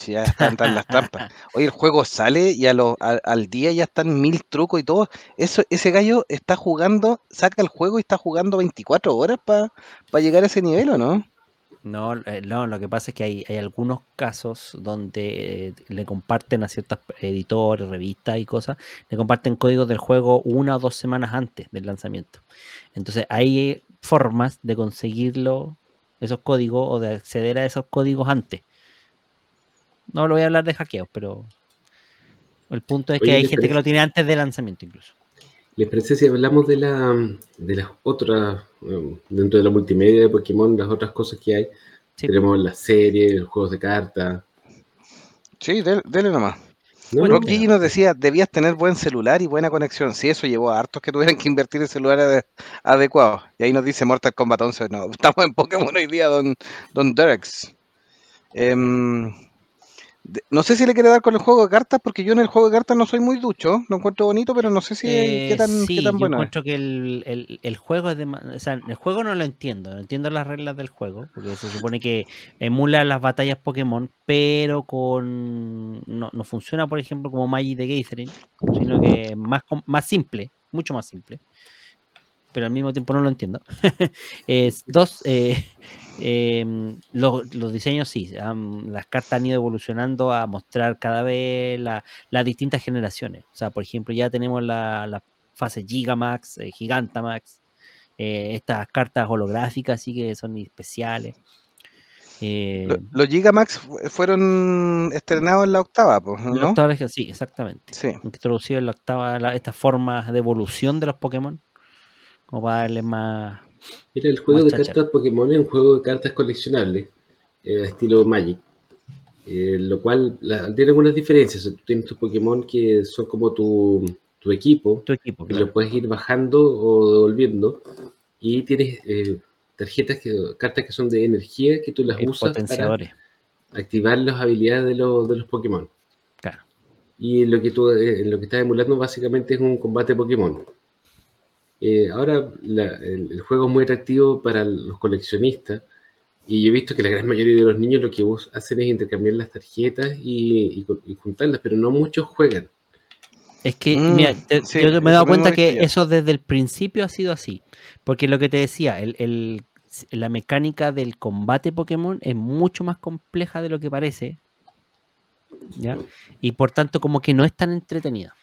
Ya están, están las trampas. Oye, el juego sale y a lo- a- al día ya están mil trucos y todo. Eso, ese gallo está jugando, saca el juego y está jugando 24 horas para llegar a ese nivel, ¿o no? No, eh, no, lo que pasa es que hay, hay algunos casos donde eh, le comparten a ciertos editores, revistas y cosas, le comparten códigos del juego una o dos semanas antes del lanzamiento. Entonces hay formas de conseguirlo, esos códigos, o de acceder a esos códigos antes. No lo voy a hablar de hackeos, pero el punto es que hay ¿les gente que lo tiene antes del lanzamiento incluso. ¿Les parece si hablamos de la de las otras, dentro de la multimedia de Pokémon, las otras cosas que hay? Sí. Tenemos las series, los juegos de cartas. Sí, dele nomás. ¿No? Bueno, Rock Gigi nos decía, debías tener buen celular y buena conexión. Sí, eso llevó a hartos que tuvieran que invertir en celulares ade- adecuados. Y ahí nos dice Mortal Kombat 11. No, estamos en Pokémon hoy día, don, don Derex. Em, no sé si le quiere dar con el juego de cartas, porque yo en el juego de cartas no soy muy ducho. Lo encuentro bonito, pero no sé si Eh, qué tan, sí, qué tan yo bueno es. encuentro que el, el- el juego es de, o sea, el juego no lo entiendo, no entiendo las reglas del juego, porque se supone que emula las batallas Pokémon, pero con no, no funciona, por ejemplo, como Magic de Gathering, sino que es más, más simple, mucho más simple. Pero al mismo tiempo no lo entiendo. es dos, eh, em, los, los diseños sí, han- las cartas han ido evolucionando a mostrar cada vez la, las distintas generaciones. O sea, por ejemplo, ya tenemos la, la fase Gigamax, eh, Gigantamax, eh, estas cartas holográficas, sí que son especiales. Lo- Los Gigamax fu- fueron estrenados en la octava, pues, la ¿no? octava sí, exactamente. Sí. Introducido en la octava la- estas formas de evolución de los Pokémon, como para darle más. Mira, el juego de cartas Pokémon es un juego de cartas coleccionables, eh, estilo Magic. eh, lo cual la- tiene algunas diferencias. Tú tienes tus Pokémon que son como tu, tu equipo, Tu equipo, que lo puedes ir bajando o devolviendo. Y tienes eh, tarjetas, que, cartas que son de energía que tú las usas para activar las habilidades de los, de los Pokémon. Claro. Y lo que tú eh, lo que estás emulando básicamente es un combate Pokémon. Eh, ahora la- el, el juego es muy atractivo para los coleccionistas y yo he visto que la gran mayoría de los niños lo que hacen es intercambiar las tarjetas y, y co- y juntarlas, pero no muchos juegan. Es que, Mm, mira, te- sí, yo me he dado cuenta que eso desde el principio ha sido así. Porque lo que te decía, el, el- la mecánica del combate Pokémon es mucho más compleja de lo que parece. ¿ya? Y por tanto, como que no es tan entretenida.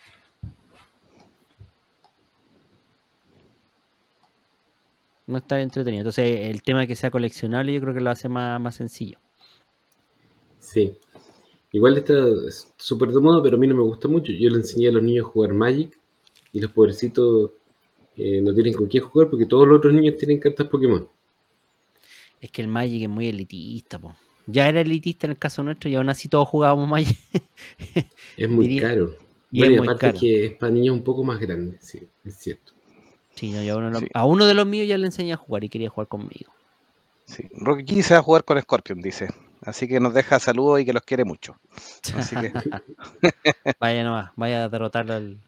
No es tan entretenida. Entonces, el tema de que sea coleccionable, yo creo que lo hace más, más sencillo. Sí. Igual está es súper de moda, pero a mí no me gusta mucho. Yo le enseñé a los niños a jugar Magic y los pobrecitos eh, no tienen con quién jugar porque todos los otros niños tienen cartas Pokémon. Es que el Magic es muy elitista, po. Ya era elitista en el caso nuestro y aún así todos jugábamos Magic. Es muy Diría- caro. y Bueno, y aparte caro. que es para niños un poco más grandes, sí, es cierto. Sí, no, yo a, uno, Sí. a uno de los míos ya le enseñé a jugar y quería jugar conmigo. Sí. Rocky se va a jugar con Scorpion, dice. Así que nos deja saludos y que los quiere mucho. Así que vaya nomás, vaya a derrotar al,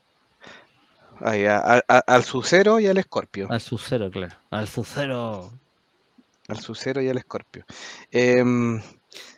ahí, a- al Sucero y al Scorpio. al Sucero, claro. Al Sucero. Al Sucero y al Escorpio. Em,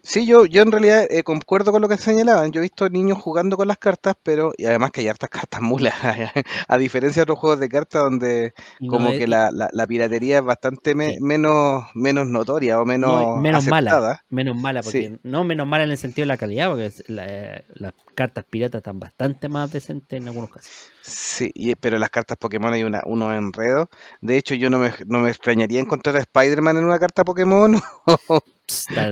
sí, yo, yo en realidad eh, concuerdo con lo que señalaban. Yo he visto niños jugando con las cartas, pero y además que hay hartas cartas mulas, a diferencia de otros juegos de cartas donde no como es- que la, la- la piratería es bastante me- Sí. menos, menos notoria o menos, no, menos mala. Menos mala, porque Sí. no menos mala en el sentido de la calidad, porque la- las cartas piratas están bastante más decentes en algunos casos. Sí, y- pero las cartas Pokémon hay una, unos enredos. De hecho, yo no me, no me extrañaría encontrar a Spider-Man en una carta Pokémon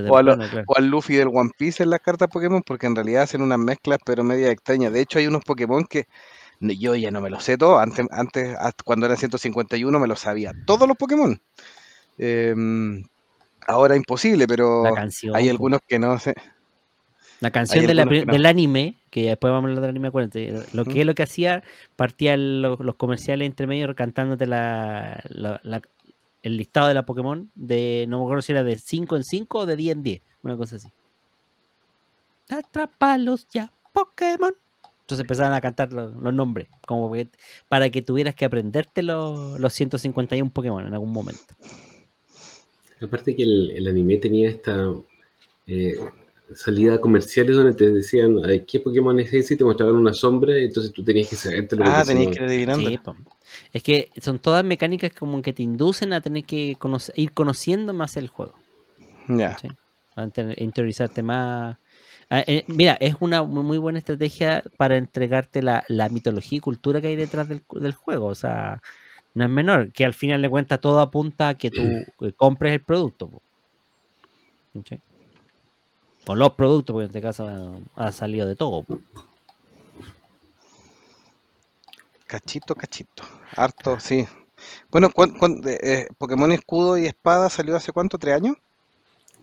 O a lo-. Al Luffy del One Piece en las cartas Pokémon, porque en realidad hacen unas mezclas, pero media extrañas. De hecho, hay unos Pokémon que yo ya no me los sé todos. Antes, antes cuando era 151, me los sabía. Todos los Pokémon. Em, ahora imposible, pero canción. hay algunos que no sé. La canción de la no. del anime, que después vamos a hablar del anime, acuérdate, lo que lo que hacía, partía lo- los comerciales entre medio cantándote la- la- el listado de la Pokémon, de no me acuerdo si era de 5 en 5 o de 10 en 10, una cosa así. Atrápalos ya, Pokémon. Entonces empezaban a cantar los, los nombres, como que- para que tuvieras que aprenderte los, los 151 Pokémon en algún momento. Aparte que el, el anime tenía esta eh, salida comerciales donde te decían "Ay, qué Pokémon es ese y te mostraban una sombra y entonces tú tenías que saberte Ah, tenéis que ir adivinando. Sí. Es que son todas mecánicas como que te inducen a tener que conocer- ir conociendo más el juego. Ya. ¿sí? A interiorizarte más. Ah, eh, mira, es una mu- muy buena estrategia para entregarte la, la mitología y cultura que hay detrás del, juego. O sea, no es menor, que al final de cuentas todo apunta a que tú eh, compres el producto. ¿Sí? O los productos, porque en este caso ha, salido de todo. Cachito, cachito. Harto, sí. Bueno, ¿cuán- cuán- eh, eh, Pokémon Escudo y Espada salió hace cuánto? ¿Tres años?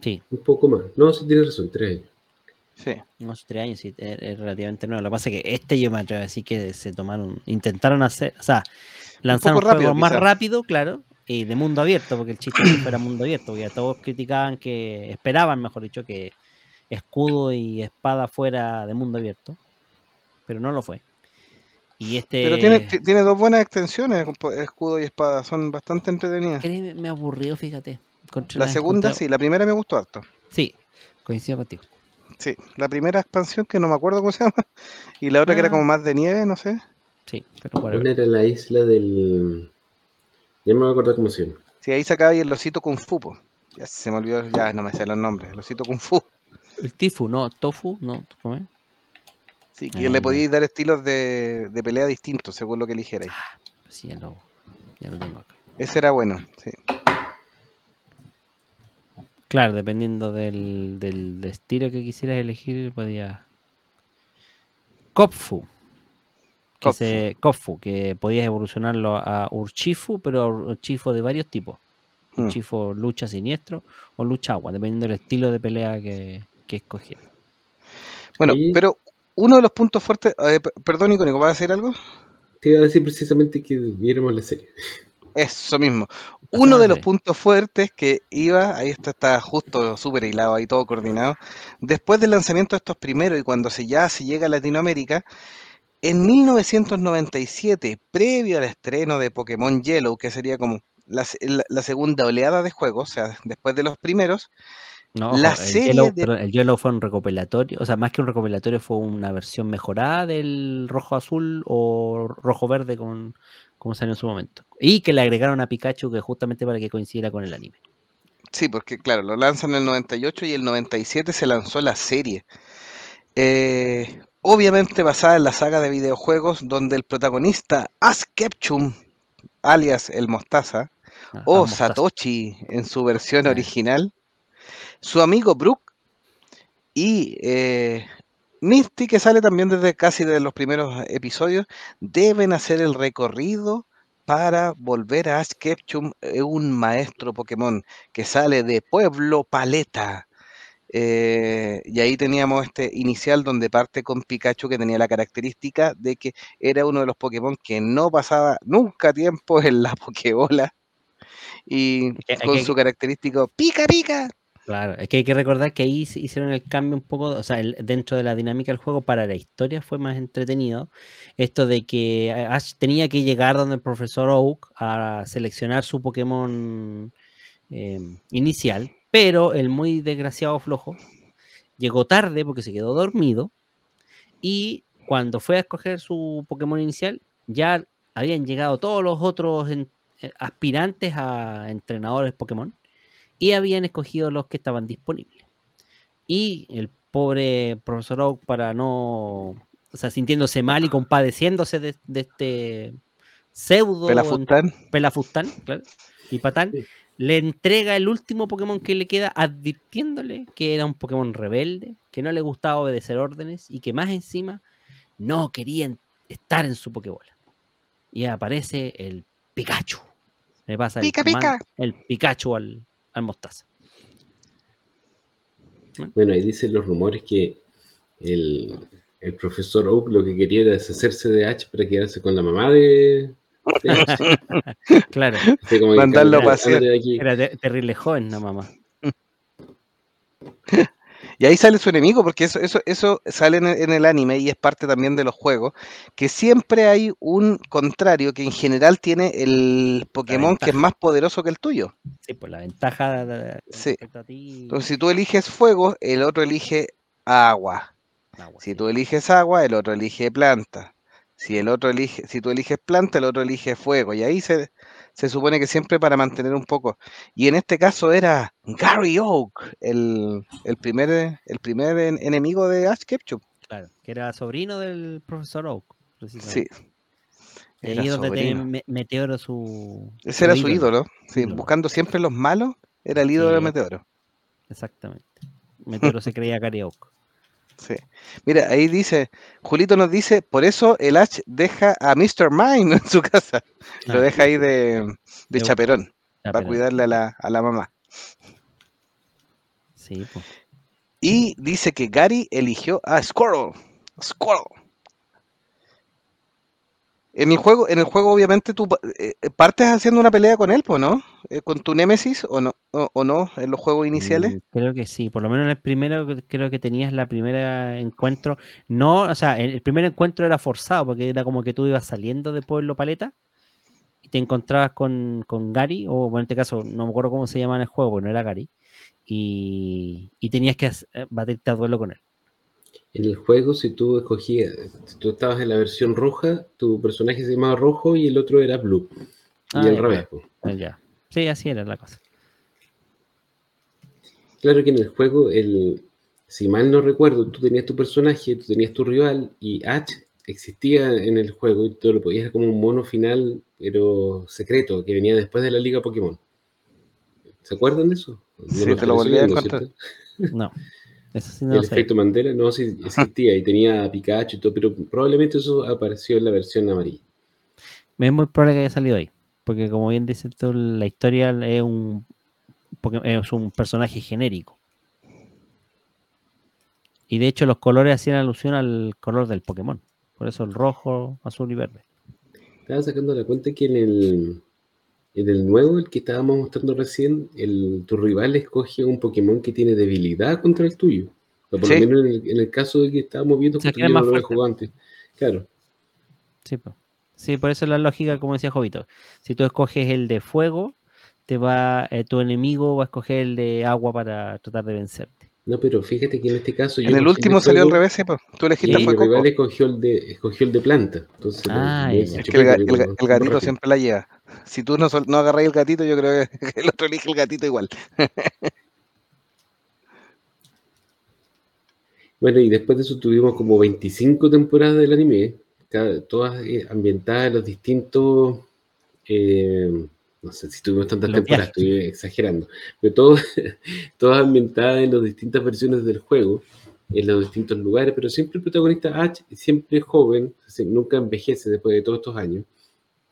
Sí, Un poco más. No, sí tienes razón, tres años. Sí. unos tres años, sí, es, es relativamente nuevo. Lo que pasa es que este yo me atrevo a decir que se tomaron, intentaron hacer, o sea, lanzaron un rápido, juego más quizás. rápido, claro, y de mundo abierto, porque el chiste fuera mundo abierto, porque ya todos criticaban que, esperaban, mejor dicho, que escudo y espada fuera de mundo abierto, pero no lo fue. Y este... Pero tiene, ti- tiene dos buenas extensiones, Escudo y Espada. Son bastante entretenidas. Me aburrió, fíjate. La segunda, sí. La primera me gustó harto. Sí, coincido contigo. Sí. La primera expansión, que no me acuerdo cómo se llama. Y la otra que era Ah. como más de nieve, no sé. Sí, pero whatever. Una era la isla del. Ya me voy a acordar cómo se llama. Sí, ahí sacaba ahí el osito Kung Fu. po. Ya se me olvidó, ya no me sé los nombres. El osito Kung Fu. El Tifu, no, Tofu, no, ¿cómo es? Sí, que Ah, le podíais dar estilos de, de pelea distintos según lo que eligierais. Sí, ya lo, ya lo tengo acá. Ese era bueno, sí. Claro, dependiendo del, del estilo que quisieras elegir, podía. Kopfu. Que Kopfu. se, Kopfu, que podías evolucionarlo a Urchifu, pero Urchifu de varios tipos. Mm. Urchifu lucha siniestro o lucha agua, dependiendo del estilo de pelea que, que escogieras. Bueno, pero uno de los puntos fuertes. eh, perdón, Icónico, ¿vas a decir algo? Te iba a decir precisamente que viéramos la serie. Eso mismo. Uno de los puntos fuertes que iba, ahí está, está justo súper hilado, ahí todo coordinado. Después del lanzamiento de estos primeros y cuando se ya se llega a Latinoamérica, En 1997, previo al estreno de Pokémon Yellow, que sería como la, la- la segunda oleada de juegos, o sea, después de los primeros, No, La el serie Yellow, de- perdón, el Yellow fue un recopilatorio, o sea, más que un recopilatorio fue una versión mejorada del rojo azul o rojo verde con como salió en su momento. Y que le agregaron a Pikachu que justamente para que coincidiera con el anime. sí, porque claro, lo lanzan en el 98 y el 97 se lanzó la serie. Eh, obviamente basada en la saga de videojuegos donde el protagonista Ash Ketchum, alias el Mostaza, Ah, o mostaza. Satoshi en su versión Ah. original, su amigo Brook y eh, Misty, que sale también desde casi de los primeros episodios, deben hacer el recorrido para volver a Ash Ketchum, eh, un maestro Pokémon que sale de Pueblo Paleta. Eh, y ahí teníamos este inicial donde parte con Pikachu que tenía la característica de que era uno de los Pokémon que no pasaba nunca tiempo en la Pokébola y con su característico pica pica. Claro, es que hay que recordar que ahí hicieron el cambio un poco, o sea, dentro de la dinámica del juego para la historia fue más entretenido. Esto de que Ash tenía que llegar donde el profesor Oak a seleccionar su Pokémon eh, inicial, pero el muy desgraciado flojo llegó tarde porque se quedó dormido y cuando fue a escoger su Pokémon inicial ya habían llegado todos los otros eh, aspirantes a entrenadores Pokémon y habían escogido los que estaban disponibles. Y el pobre profesor Oak, para no, o sea, sintiéndose mal y compadeciéndose de, de este pseudo Pelafustán. Pelafustán, claro, y Patán, Sí. le entrega el último Pokémon que le queda, advirtiéndole que era un Pokémon rebelde, que no le gustaba obedecer órdenes y que más encima no quería estar en su Pokébola. Y aparece el Pikachu. Le pasa Pica, el, pica. el Pikachu al, al mostaza. Bueno, ahí dicen los rumores que el, el profesor Oak lo que quería era deshacerse de Ash para quedarse con la mamá de. Claro, Mandarlo a "Ándate pasear". era te- terrible joven la mamá. Y ahí sale su enemigo, porque eso, eso, eso sale en el, en el anime y es parte también de los juegos, que siempre hay un contrario que en general tiene el Pokémon que es más poderoso que el tuyo. Sí, pues la ventaja de- Sí. a ti. Entonces, si tú eliges fuego, el otro elige agua. agua, Si sí. tú eliges agua, el otro elige planta. Si el otro elige, si tú eliges planta, el otro elige fuego. Y ahí se, se supone que siempre para mantener un poco. Y en este caso era Gary Oak, el, el primer, el primer en- enemigo de Ash Ketchum. Claro, que era sobrino del profesor Oak. Sí. ahí era es donde te Meteoro su. Ese era su ídolo. Sí, ídolo. buscando siempre los malos, era el ídolo de. Meteoro. Exactamente. Meteoro se creía Gary Oak. Sí. Mira, ahí dice, Julito nos dice, por eso el Ash deja a Mr. Mine en su casa. Lo Ah, deja ahí de, de De- chaperón, para cuidarle a la, a la mamá. Sí, pues. Y dice que Gary eligió a Squirrel. Squirrel. En el juego, en el juego obviamente tú eh, eh, partes haciendo una pelea con él, pues, ¿no? Eh, con tu Némesis o no, o, o no, en los juegos iniciales. Creo que sí, por lo menos en el primero creo que tenías la primera encuentro. No, o sea, el, primer encuentro era forzado porque era como que tú ibas saliendo de Pueblo Paleta y te encontrabas con, con Gary, o bueno, en este caso no me acuerdo cómo se llama en el juego, porque no era Gary, y, y tenías que batirte a duelo con él. En el juego, si tú escogías, si tú estabas en la versión roja, tu personaje se llamaba rojo y el otro era blue. Y Ah, al ya, revés. Ah, ya. Sí, así era la cosa. Claro que en el juego, el, si mal no recuerdo, tú tenías tu personaje, tú tenías tu rival y Ash existía en el juego y tú lo podías como un mono final, pero secreto, que venía después de la Liga Pokémon. ¿Se acuerdan de eso? No Sí, te lo volví a. ¿cierto? No, eso sí no el efecto Mandela no sí existía y tenía Pikachu y todo, pero probablemente eso apareció en la versión amarilla. Es muy probable que haya salido ahí. Porque como bien dices tú, la historia es un, es un personaje genérico. Y de hecho los colores hacían alusión al color del Pokémon. Por eso el rojo, azul y verde. Estaba sacando la cuenta que en el, en el nuevo, el que estábamos mostrando recién, el, tu rival escoge un Pokémon que tiene debilidad contra el tuyo. O por Sí. lo menos en el, en el caso de que estábamos viendo, es yo no más lo había fuerte. jugado antes. Claro. Sí, po. sí, por eso es la lógica, como decía Jovito. Si tú escoges el de fuego, te va, eh, tu enemigo va a escoger el de agua para tratar de vencerte. No, pero fíjate que en este caso. yo En el último salió al fuego revés, sí, pues. Tú elegiste Y fue mi Coco. rival escogió el de, escogió el de planta. Entonces, Ah. Es que el, el el gatito siempre la lleva. Si tú no, sol- no agarráis el gatito, yo creo que el otro elige el gatito igual. Bueno, y después de eso tuvimos como 25 temporadas del anime, cada- todas eh, ambientadas en los distintos. eh, no sé si tuvimos tantas Los temporadas, viajes. estoy exagerando, pero todo- todas ambientadas en las distintas versiones del juego, en los distintos lugares, pero siempre el protagonista Ash, siempre joven, nunca envejece después de todos estos años.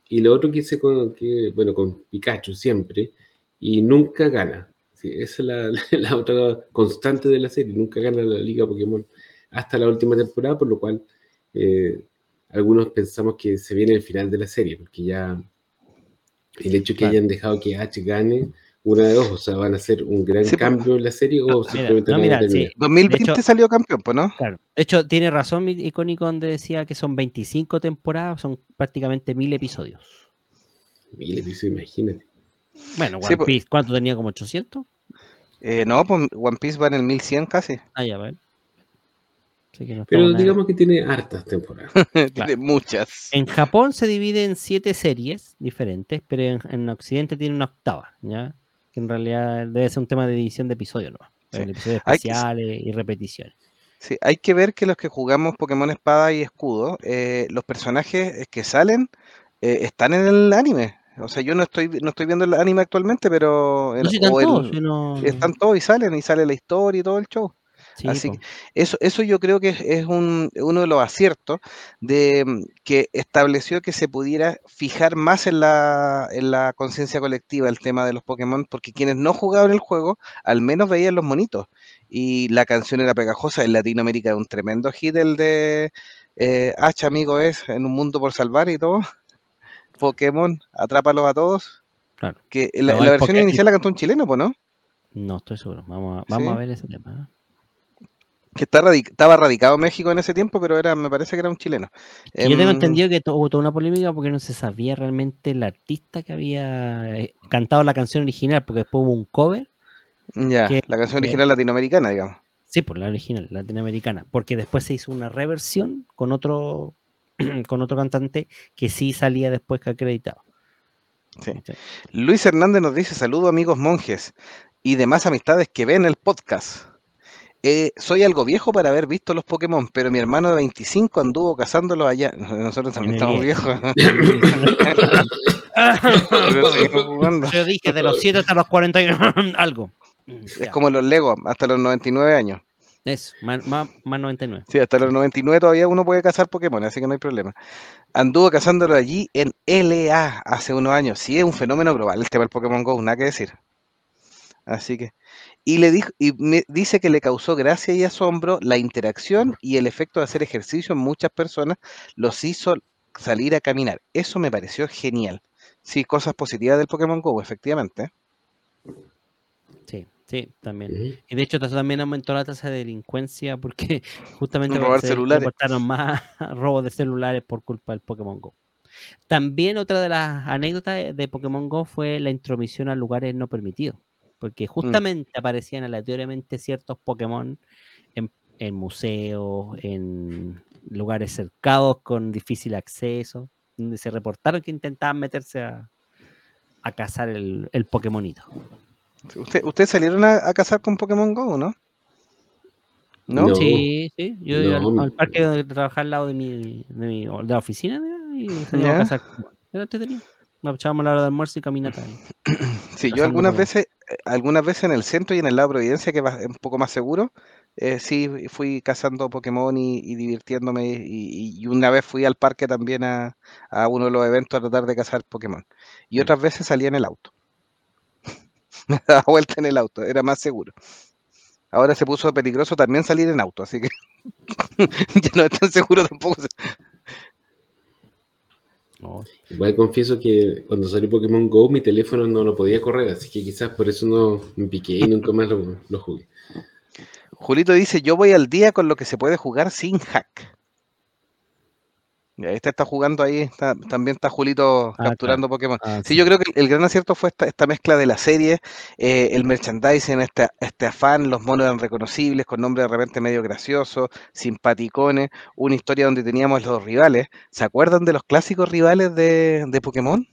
Y lo otro que hice con, que, bueno, con Pikachu siempre, y nunca gana. Sí, esa es la, la otra constante de la serie, nunca gana la Liga Pokémon hasta la última temporada, por lo cual eh, algunos pensamos que se viene el final de la serie, porque ya el hecho que Claro. hayan dejado que H gane, una de dos, o sea, van a hacer un gran Sí, cambio en la serie o simplemente no, mira, sí. 2020 De hecho- salió campeón, pues, ¿no? Claro. De hecho, tiene razón mi icónico donde decía que son 25 temporadas, son prácticamente mil episodios. Mil episodios, imagínate. Bueno, Sí, One pues- Piece, ¿cuánto tenía? ¿Como 800? Eh, no, pues One Piece va en el 1100 casi. Ah, ya, vale. Así que no Pero nada- digamos que tiene hartas temporadas. Tiene muchas. En Japón se divide en siete series diferentes, pero en, en Occidente tiene una octava, ¿ya? Que en realidad debe ser un tema de división de episodios, ¿no? Sí. Episodios que- especiales y repeticiones. Sí, hay que ver que los que jugamos Pokémon Espada y Escudo, eh, los personajes que salen eh, están en el anime. O sea, yo no estoy, no estoy viendo el anime actualmente, pero en- No, si están el- todos, están todos y salen, y sale la historia y todo el show. Sí, así que Eso, eso yo creo que es, es un, uno de los aciertos de mm, que estableció que se pudiera fijar más en la, en la conciencia colectiva el tema de los Pokémon, porque quienes no jugaban el juego, al menos veían los monitos. Y la canción era pegajosa. En Latinoamérica un tremendo hit el de eh, H, amigo, es en un mundo por salvar y todo. Pokémon, atrápalos a todos. Claro. Que la, No, la el versión inicial la cantó un chileno, pues, ¿no? No estoy seguro. Vamos a, vamos Sí. a ver ese tema. Que está radic- estaba radicado en México en ese tiempo, pero era, me parece que era un chileno. Yo tengo Em, entendido que hubo toda una polémica porque no se sabía realmente el artista que había eh, cantado la canción original, porque después hubo un cover. Ya, que- la canción original latinoamericana, digamos. Sí, por la original, latinoamericana, porque después se hizo una reversión con otro con otro cantante que sí salía después que acreditado. Sí. Luis Hernández nos dice, saludo amigos monjes y demás amistades que ven el podcast. Eh, soy algo viejo para haber visto los Pokémon, pero mi hermano de 25 anduvo cazándolos allá. Nosotros también estamos el- viejos. pero. Yo dije de los 7 hasta los 40 y algo. Es como los Lego, hasta los 99 años. Eso, más, más, más 99. Sí, hasta los 99 todavía uno puede cazar Pokémon, así que no hay problema. Anduvo cazándolo allí en LA hace unos años. Sí, es un fenómeno global el tema del Pokémon Go, nada que decir. Así que. Y le dijo, y me dice que le causó gracia y asombro la interacción y el efecto de hacer ejercicio en muchas personas los hizo salir a caminar. Eso me pareció genial. Sí, cosas positivas del Pokémon Go, efectivamente. Sí, sí, también. Y de hecho eso también aumentó la tasa de delincuencia porque justamente Robar se celulares. reportaron más robos de celulares por culpa del Pokémon Go. También otra de las anécdotas de Pokémon Go fue la intromisión a lugares no permitidos, porque justamente aparecían aleatoriamente ciertos Pokémon en, en museos, en lugares cercados con difícil acceso, donde se reportaron que intentaban meterse a, a cazar el, el Pokémonito. ¿Usted, ¿Ustedes salieron a, a cazar con Pokémon Go, no? ¿No? No. Sí, sí. Yo iba al, parque donde trabajaba al lado de mi, de mi de la oficina ¿no? y Ya. a cazar. Era entretenido. Nos echábamos la hora de almuerzo y caminata. Sí, yo algunas veces, algunas veces en el centro y en el lado de Providencia, que es un poco más seguro, eh, sí fui cazando Pokémon y, y divirtiéndome. Y, y una vez fui al parque también a, a uno de los eventos a tratar de cazar Pokémon. Y otras veces salía en el auto. Me daba vuelta en el auto, era más seguro. Ahora se puso peligroso también salir en auto, así que ya no es tan seguro tampoco. Igual confieso que cuando salió Pokémon Go mi teléfono no lo podía correr, así que quizás por eso no me piqué y nunca más lo, lo jugué. Julito dice, yo voy al día con lo que se puede jugar sin hack. Este está jugando ahí, está- también está Julito Ah, capturando Pokémon. Ah, Sí, yo creo que el gran acierto fue esta, esta mezcla de la serie, eh, el merchandising, este, este afán, los monos eran reconocibles, con nombres de repente medio graciosos, simpaticones, una historia donde teníamos los rivales. ¿Se acuerdan de los clásicos rivales de, de Pokémon?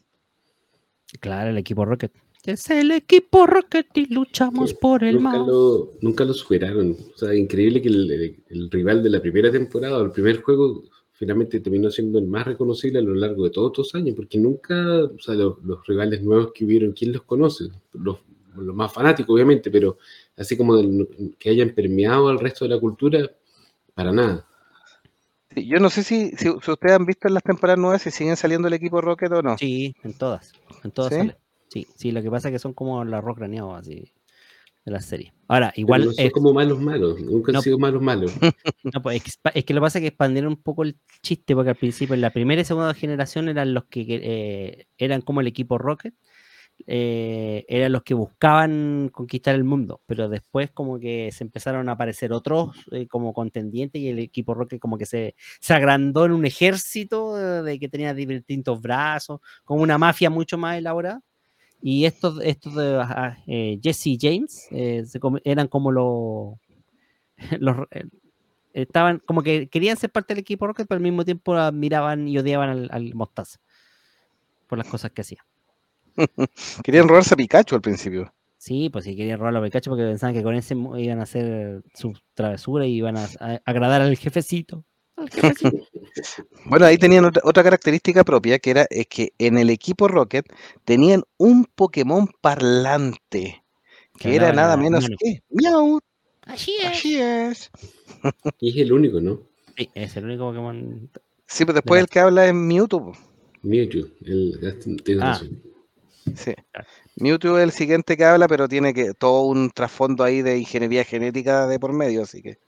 Claro, el equipo Rocket. Es el equipo Rocket y luchamos Sí, por el Nunca mal. lo, nunca lo superaron. O sea, increíble que el, el- el rival de la primera temporada, o el primer juego, finalmente terminó siendo el más reconocible a lo largo de todos estos años, porque nunca, o sea, los, los rivales nuevos que hubieron, ¿quién los conoce? Los, los más fanáticos, obviamente, pero así como del- que hayan permeado al resto de la cultura, para nada. Sí, Yo no sé si, si, si ustedes han visto en las temporadas nuevas si siguen saliendo el equipo Rocket o no. Sí, en todas. En todas ¿Sí? sale. Sí, sí, lo que pasa es que son como los rock craneados así de la serie. Ahora, Pero igual no son como malos malos, nunca No. han sido malos malos. No, pues, es que lo que pasa es que expandieron un poco el chiste, porque al principio, en la primera y segunda generación eran los que eh, eran como el equipo Rocket, eh, eran los que buscaban conquistar el mundo, pero después como que se empezaron a aparecer otros eh, como contendientes y el equipo Rocket como que se, se agrandó en un ejército de que tenía distintos brazos, como una mafia mucho más elaborada. Y estos, estos de eh, Jesse James eh, se eran como los, los, eh, estaban como que querían ser parte del equipo Rocket, pero al mismo tiempo admiraban y odiaban al, al Mostaza por las cosas que hacía. Querían robarse a Pikachu al principio. Sí, pues sí querían robarlo a Pikachu porque pensaban que con ese iban a hacer su travesura y iban a, a- agradar al jefecito. Bueno, ahí tenían otra, otra característica propia, que era eh, que en el equipo Rocket tenían un Pokémon parlante, que era nada en menos que Miau. Así es. Así es. Y es el único, ¿no? Sí, es el único Pokémon. Sí, pero después la- el que habla es Mewtwo. Mewtwo, el, tienes Ah. razón. Sí. Mewtwo es el siguiente que habla, pero tiene que todo un trasfondo ahí de ingeniería genética de por medio, así que.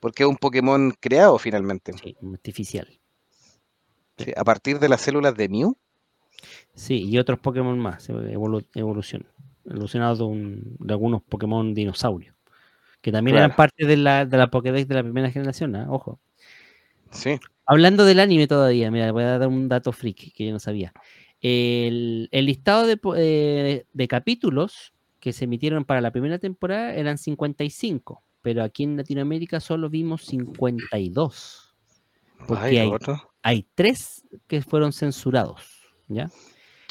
Porque es un Pokémon creado finalmente. Sí, artificial. sí, a partir de las células de Mew. Sí, y otros Pokémon más, evolu- evolución. Evolucionados de, un- de algunos Pokémon dinosaurios. Que también eran parte de la, de la Pokédex de la primera generación, ¿ah? ojo. Sí. Hablando del anime todavía, mira, voy a dar un dato freak que yo no sabía. El, el listado de, eh, de capítulos que se emitieron para la primera temporada eran 55, pero aquí en Latinoamérica solo vimos 52. Porque Ay, hay, hay tres que fueron censurados, ¿ya?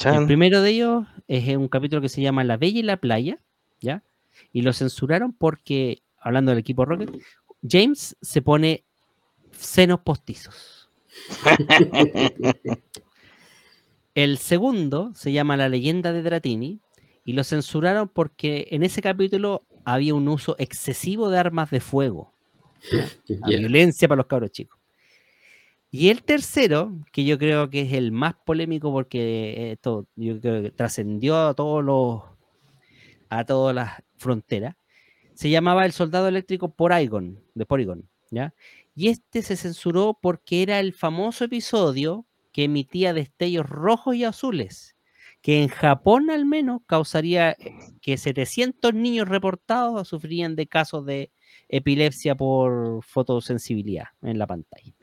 El primero de ellos es un capítulo que se llama La Bella y la Playa, ¿ya? Y lo censuraron porque, hablando del equipo Rocket, James se pone senos postizos. El segundo se llama La leyenda de Dratini y lo censuraron porque en ese capítulo había un uso excesivo de armas de fuego, la violencia para los cabros chicos. Y el tercero, que yo creo que es el más polémico porque esto yo creo que trascendió a todos los a todas las fronteras, se llamaba El Soldado Eléctrico Porygon, de Porygon, ¿ya? Y este se censuró porque era el famoso episodio que emitía destellos rojos y azules, que en Japón al menos causaría eh, que 700 niños reportados sufrían de casos de epilepsia por fotosensibilidad en la pantalla.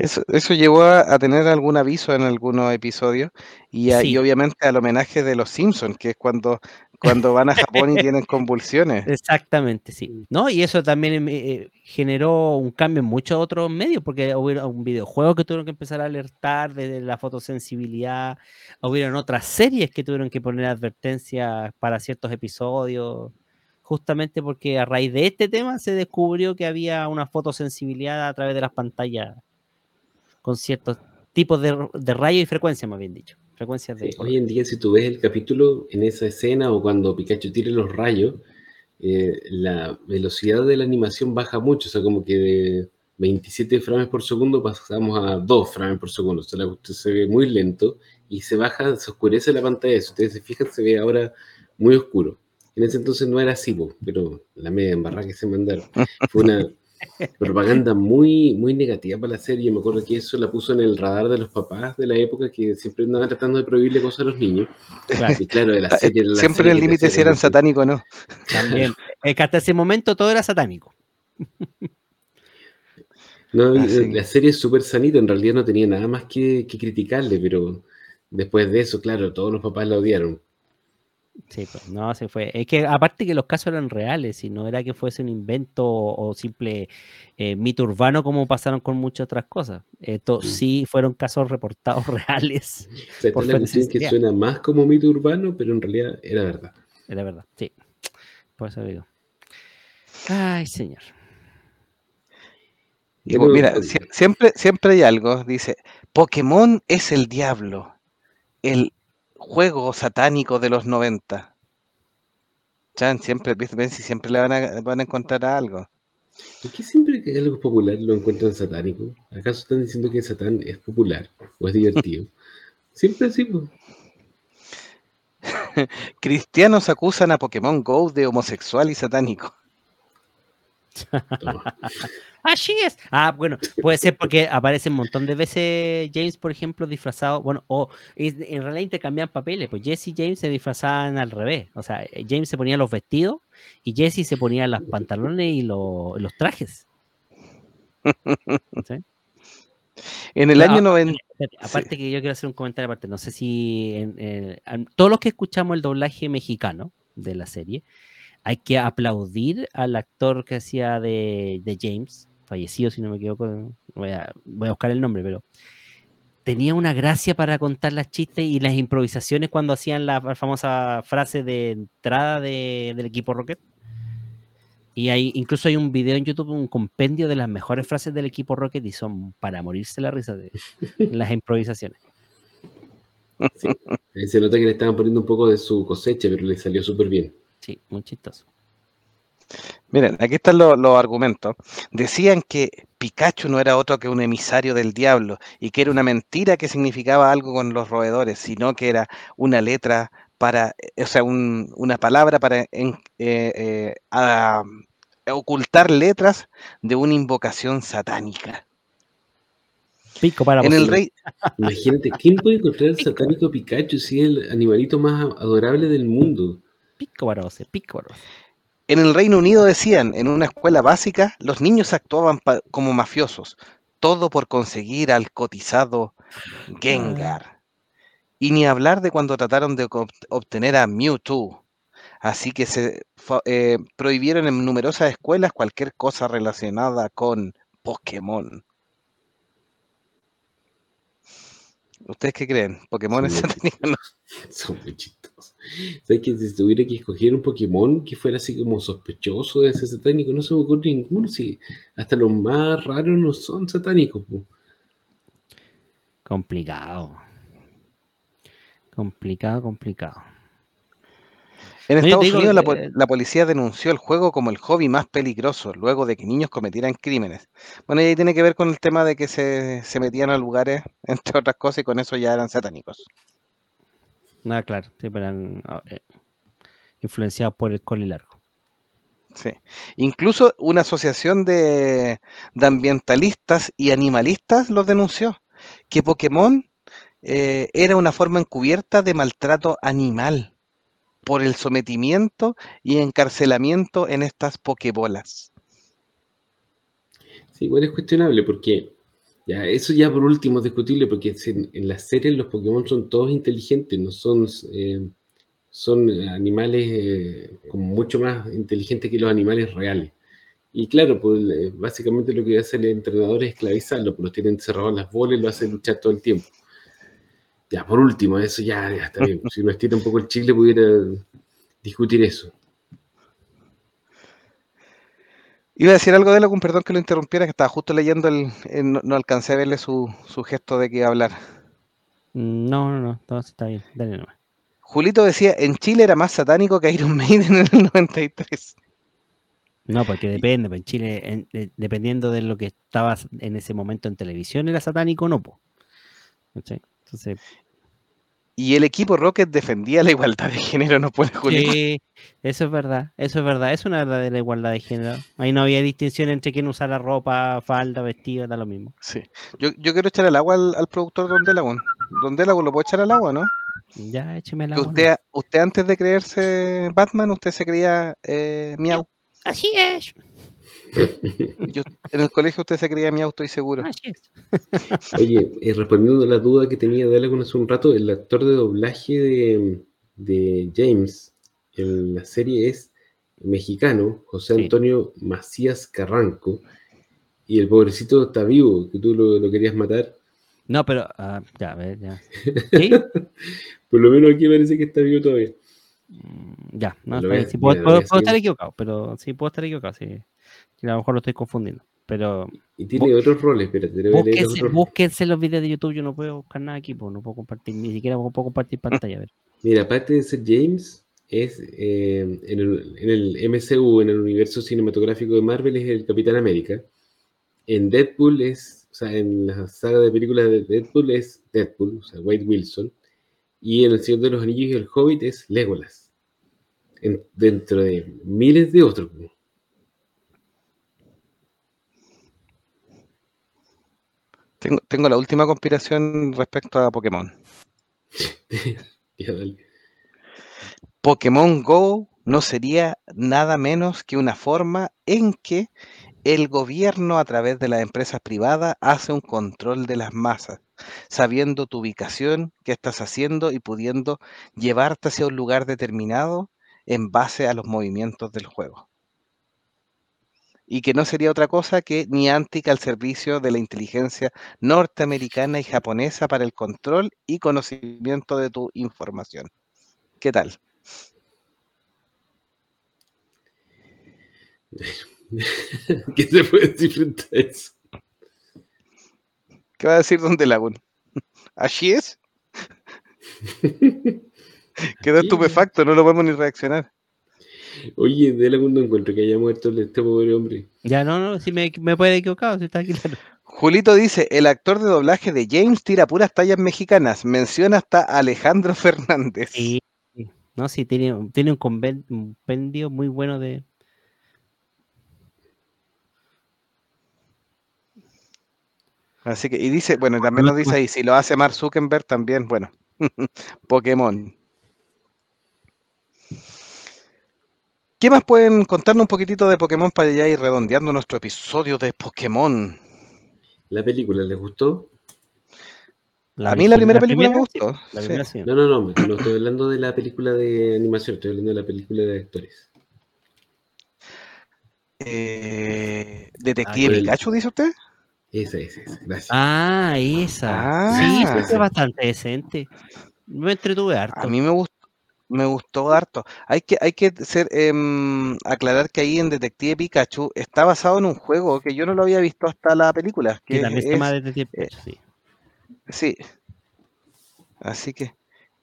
Eso, eso llevó a, a tener algún aviso en algunos episodios y, a- y obviamente al homenaje de los Simpsons, que es cuando, cuando van a Japón y tienen convulsiones. Exactamente, sí. ¿No? Y eso también eh, generó un cambio en muchos otros medios, porque hubo un videojuego que tuvieron que empezar a alertar de la fotosensibilidad, hubieron otras series que tuvieron que poner advertencias para ciertos episodios, justamente porque a raíz de este tema se descubrió que había una fotosensibilidad a través de las pantallas con ciertos tipos de, de rayos y frecuencias, más bien dicho. Frecuencias de... Sí, hoy en día, si tú ves el capítulo en esa escena o cuando Pikachu tire los rayos, eh, la velocidad de la animación baja mucho, o sea, como que de 27 frames por segundo pasamos a 2 frames por segundo, o sea, la cuestión se ve muy lento y se baja, se oscurece la pantalla, si ustedes se fijan, se ve ahora muy oscuro. En ese entonces no era así, pero la media embarrada que se mandaron. Fue una propaganda muy, muy negativa para la serie. Me acuerdo que eso la puso en el radar de los papás de la época que siempre andaban tratando de prohibirle cosas a los niños. Claro, Y claro, de la serie. la Siempre serie el límite si eran satánicos o no. también. Es que hasta ese momento todo era satánico. No, y Así. la serie es súper sanita, en realidad no tenía nada más que, que criticarle, pero después de eso, claro, todos los papás la odiaron. Sí, pues, no, se fue. Es que aparte que los casos eran reales, y no era que fuese un invento o, o simple eh, mito urbano como pasaron con muchas otras cosas. Esto sí fueron casos reportados reales. O sea, Por la cuestión que suena más como mito urbano, pero en realidad era verdad. Era verdad, sí. Por eso digo. Ay, señor. Y pues, Bueno, mira, sie- siempre, siempre hay algo, dice, Pokémon es el diablo, el juego satánico de los 90. Chan, siempre, siempre le van a, van a encontrar algo. ¿Por qué siempre que algo es popular lo encuentran satánico? ¿Acaso están diciendo que Satán es popular o es divertido? Siempre así. Cristianos acusan a Pokémon Go de homosexual y satánico. Toma. Así es. Ah, bueno, puede ser porque aparece un montón de veces James, por ejemplo, disfrazado. Bueno, o en realidad intercambian papeles. Pues Jesse y James se disfrazaban al revés. O sea, eh, James se ponía los vestidos y Jesse se ponía los pantalones y lo- los trajes. ¿Sí? En el año ah, 90... Espérate, Aparte que yo quiero hacer un comentario aparte, no sé si en- en- an- todos los que escuchamos el doblaje mexicano de la serie, hay que aplaudir al actor que hacía de, de James, fallecido si no me equivoco, voy a, voy a buscar el nombre, pero tenía una gracia para contar las chistes y las improvisaciones cuando hacían la famosa frase de entrada de- del equipo Rocket. Y hay, incluso hay un video en YouTube, un compendio de las mejores frases del equipo Rocket y son para morirse la risa de las improvisaciones. Se nota que le estaban poniendo un poco de su cosecha, pero le salió súper bien. Sí, muy chistoso. Miren, aquí están lo- los argumentos. Decían que Pikachu no era otro que un emisario del diablo y que era una mentira que significaba algo con los roedores, sino que era una letra para, eh, o sea, un- una palabra para en- eh, eh, a- ocultar letras de una invocación satánica. Pico para En el vos. rey, Imagínate, ¿quién puede encontrar el satánico Pikachu si es el animalito más adorable del mundo? Para vos. En el Reino Unido decían, en una escuela básica, los niños actuaban como mafiosos, todo por conseguir al cotizado Gengar. Y ni hablar de cuando trataron de obtener a Mewtwo. Así que se eh, prohibieron en numerosas escuelas cualquier cosa relacionada con Pokémon. ¿Ustedes qué creen? ¿Pokémon es satánico? No. Son muy chistosos. ¿Sabes que si tuviera que escoger un Pokémon que fuera así como sospechoso de ser satánico, no se me ocurre ninguno? Si hasta los más raros no son satánicos. po. Complicado. Complicado, complicado. En Estados digo, Unidos la, po- eh, la policía denunció el juego como el hobby más peligroso luego de que niños cometieran crímenes. Bueno, y ahí tiene que ver con el tema de que se, se metían a lugares, entre otras cosas, y con eso ya eran satánicos. Nada, claro. Sí, eran, ah, eh, influenciados por el cole largo. Sí. Incluso una asociación de, de ambientalistas y animalistas los denunció, que Pokémon eh, era una forma encubierta de maltrato animal por el sometimiento y encarcelamiento en estas Pokébolas. Sí, igual es cuestionable porque ya, eso ya por último es discutible porque en, las series los Pokémon son todos inteligentes, no son, eh, son animales eh, mucho más inteligentes que los animales reales. Y claro, pues eh, básicamente lo que hace el entrenador es esclavizarlo, pues los tiene encerrados en las bolas y lo hace luchar todo el tiempo. Ya, por último, eso ya, ya está bien. Si uno estira un poco el chile, pudiera discutir eso. Iba a decir algo de con perdón que lo interrumpiera, que estaba justo leyendo el, el- no, no alcancé a verle su, su gesto de que iba a hablar. No, no, no, todo está bien. Dale nomás. Julito decía, en Chile era más satánico que Iron Maiden en el 93. No, porque depende. pues, en Chile, en- de- dependiendo de lo que estaba en ese momento en televisión, era satánico o no. po. ¿Cachai? Entonces, Y el equipo Rocket defendía la igualdad de género, ¿no puede, Julito? sí, eso es verdad. Eso es verdad. Es una verdadera igualdad de género. Ahí no había distinción entre quién usara ropa, falda, vestido, da lo mismo. Sí. Yo, yo quiero echar el agua al, al productor Don Delagon. Don Delagon, ¿lo puedo echar al agua, no? Ya, écheme la Que usted, usted antes de creerse Batman, usted se creía eh, Miau. Así es. Yo, en el colegio usted se creía mi auto y seguro. Ah. Oye, eh, respondiendo a la duda que tenía de algo hace un rato, el actor de doblaje de, de James en la serie es mexicano, José Sí. Antonio Macías Carranco, y el pobrecito está vivo, que tú lo, lo querías matar. No, pero ah, ya, a ver, ya. ¿Sí? Por lo menos aquí parece que está vivo todavía. Mm, Ya, no, sí, puedo, puedo- estar equivocado, pero sí puedo estar equivocado, sí. Sí, A lo mejor lo estoy confundiendo. Pero Y tiene otros roles, espérate, búsquense, otros. búsquense los videos de YouTube, yo no puedo buscar nada aquí, pues no puedo compartir, ni siquiera puedo compartir pantalla. A ver. Mira, aparte de ser James, es eh, en, el, en el MCU, en el universo cinematográfico de Marvel, es el Capitán América. En Deadpool es, o sea, en la saga de películas de Deadpool es Deadpool, o sea, Wade Wilson. Y en El Señor de los Anillos y el Hobbit es Legolas. En- dentro de miles de otros. Tengo, tengo la última conspiración respecto a Pokémon. Pokémon Go no sería nada menos que una forma en que el gobierno a través de las empresas privadas hace un control de las masas, sabiendo tu ubicación, qué estás haciendo y pudiendo llevarte hacia un lugar determinado en base a los movimientos del juego. Y que no sería otra cosa que Niantic al servicio de la inteligencia norteamericana y japonesa para el control y conocimiento de tu información. ¿Qué tal? ¿Qué se puede decir frente a eso? ¿Qué va a decir Don Delagún? ¿Así es? Quedó estupefacto, no lo podemos ni reaccionar. Oye, de no encuentro que haya muerto este pobre hombre. Ya, no, no, si me, me puede equivocar, si está aquí claro. Julito dice, el actor de doblaje de James tira puras tallas mexicanas. Menciona hasta Alejandro Fernández. Sí, no, sí, tiene, tiene un compendio muy bueno de. Así que, y dice, bueno, también nos dice ahí, si lo hace Mark Zuckerberg también, bueno, Pokémon. ¿Qué más pueden contarnos un poquitito de Pokémon para ya ir redondeando nuestro episodio de Pokémon? ¿La película les gustó? la a mí la primera película me gustó. La sí. primera sí. No, no, no, no estoy hablando de la película de animación, estoy hablando de la película de actores. Eh, Detective el- Pikachu, dice usted. Esa, esa, esa. Gracias. Ah, esa. Ah. sí, esa fue bastante decente. Me entretuve harto. A mí me gustó, me gustó harto. Hay que, hay que ser, em, aclarar que ahí en Detective Pikachu está basado en un juego que yo no lo había visto hasta la película. que Que también se es- llama Detective eh, Pikachu, sí. sí. Así que,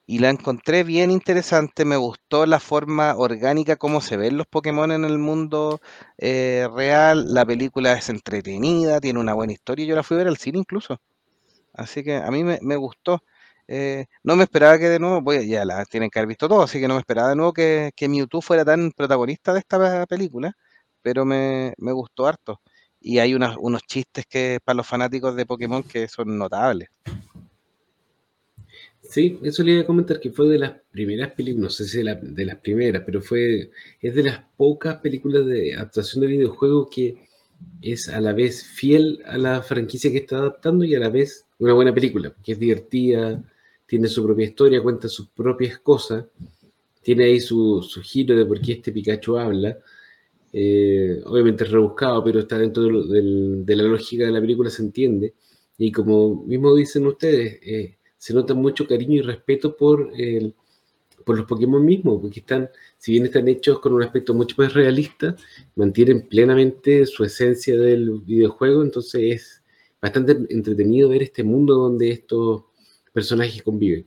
y la encontré bien interesante. Me gustó la forma orgánica, cómo se ven los Pokémon en el mundo eh, real. La película es entretenida, tiene una buena historia. Yo la fui a ver al cine incluso. Así que a mí me, me gustó. Eh, no me esperaba que de nuevo, voy, ya la tienen que haber visto todo, así que no me esperaba de nuevo que, que Mewtwo fuera tan protagonista de esta película, pero me, me gustó harto. Y hay unos, unos chistes que para los fanáticos de Pokémon que son notables. Sí, eso le iba a comentar que fue de las primeras películas, no sé si de, de las primeras, pero fue, es de las pocas películas de adaptación de videojuegos que es a la vez fiel a la franquicia que está adaptando y a la vez una buena película, porque es divertida, tiene su propia historia, cuenta sus propias cosas, tiene ahí su, su giro de por qué este Pikachu habla. Eh, obviamente es rebuscado, pero está dentro de, la lógica de la película, se entiende. Y como mismo dicen ustedes, eh, se nota mucho cariño y respeto por, por los Pokémon mismos, porque están, si bien están hechos con un aspecto mucho más realista, mantienen plenamente su esencia del videojuego, entonces es bastante entretenido ver este mundo donde estos personajes conviven.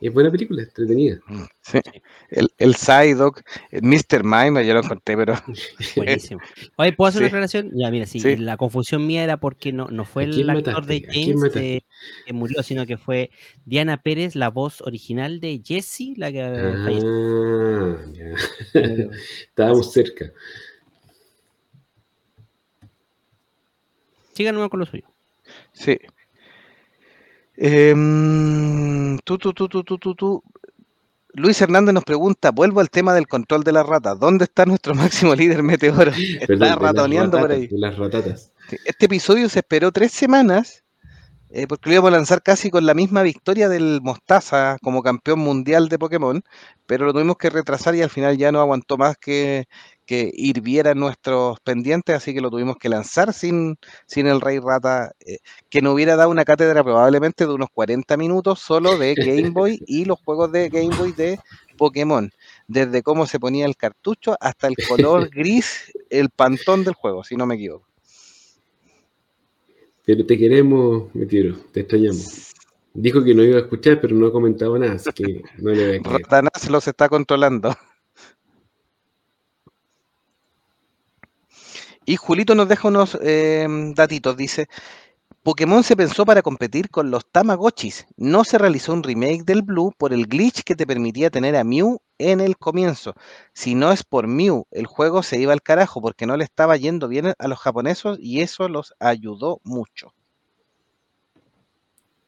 Es buena película, entretenida. Sí. El, el Psyduck, el Mr. Mime, yo lo encontré, pero Buenísimo. Oye, ¿puedo hacer Sí. una aclaración? Ya, mira, sí, Sí. la confusión mía era porque no, no fue ¿A quién el actor mataste? de ¿A quién James eh, que murió, sino que fue Diana Pérez, la voz original de Jessie, la que eh, falleció. Ah, ya. Eh, Estábamos cerca. Sigan nomás con lo suyo. sí. Em, tú, tú, tú, tú, tú, tú, tú. Luis Hernández nos pregunta, vuelvo al tema del control de la rata. ¿Dónde está nuestro máximo líder meteoro? Está Perdón, las ratoneando por ahí. las ratatas. Este episodio se esperó tres semanas eh, porque lo íbamos a lanzar casi con la misma victoria del Mostaza como campeón mundial de Pokémon, pero lo tuvimos que retrasar y al final ya no aguantó más que, que hirviera nuestros pendientes, así que lo tuvimos que lanzar sin, sin el Rey Rata, eh, que nos hubiera dado una cátedra probablemente de unos 40 minutos solo de Game Boy y los juegos de Game Boy de Pokémon, desde cómo se ponía el cartucho hasta el color gris, el pantón del juego, si no me equivoco. Pero te queremos, Meteoro, te extrañamos. Dijo que no iba a escuchar, pero no ha comentado nada, así que no le voy a creer. Ratanás los está controlando. Y Julito nos deja unos eh, datitos. Dice, Pokémon se pensó para competir con los Tamagotchis. No se realizó un remake del Blue por el glitch que te permitía tener a Mew en el comienzo. Si no es por Mew, el juego se iba al carajo porque no le estaba yendo bien a los japoneses y eso los ayudó mucho.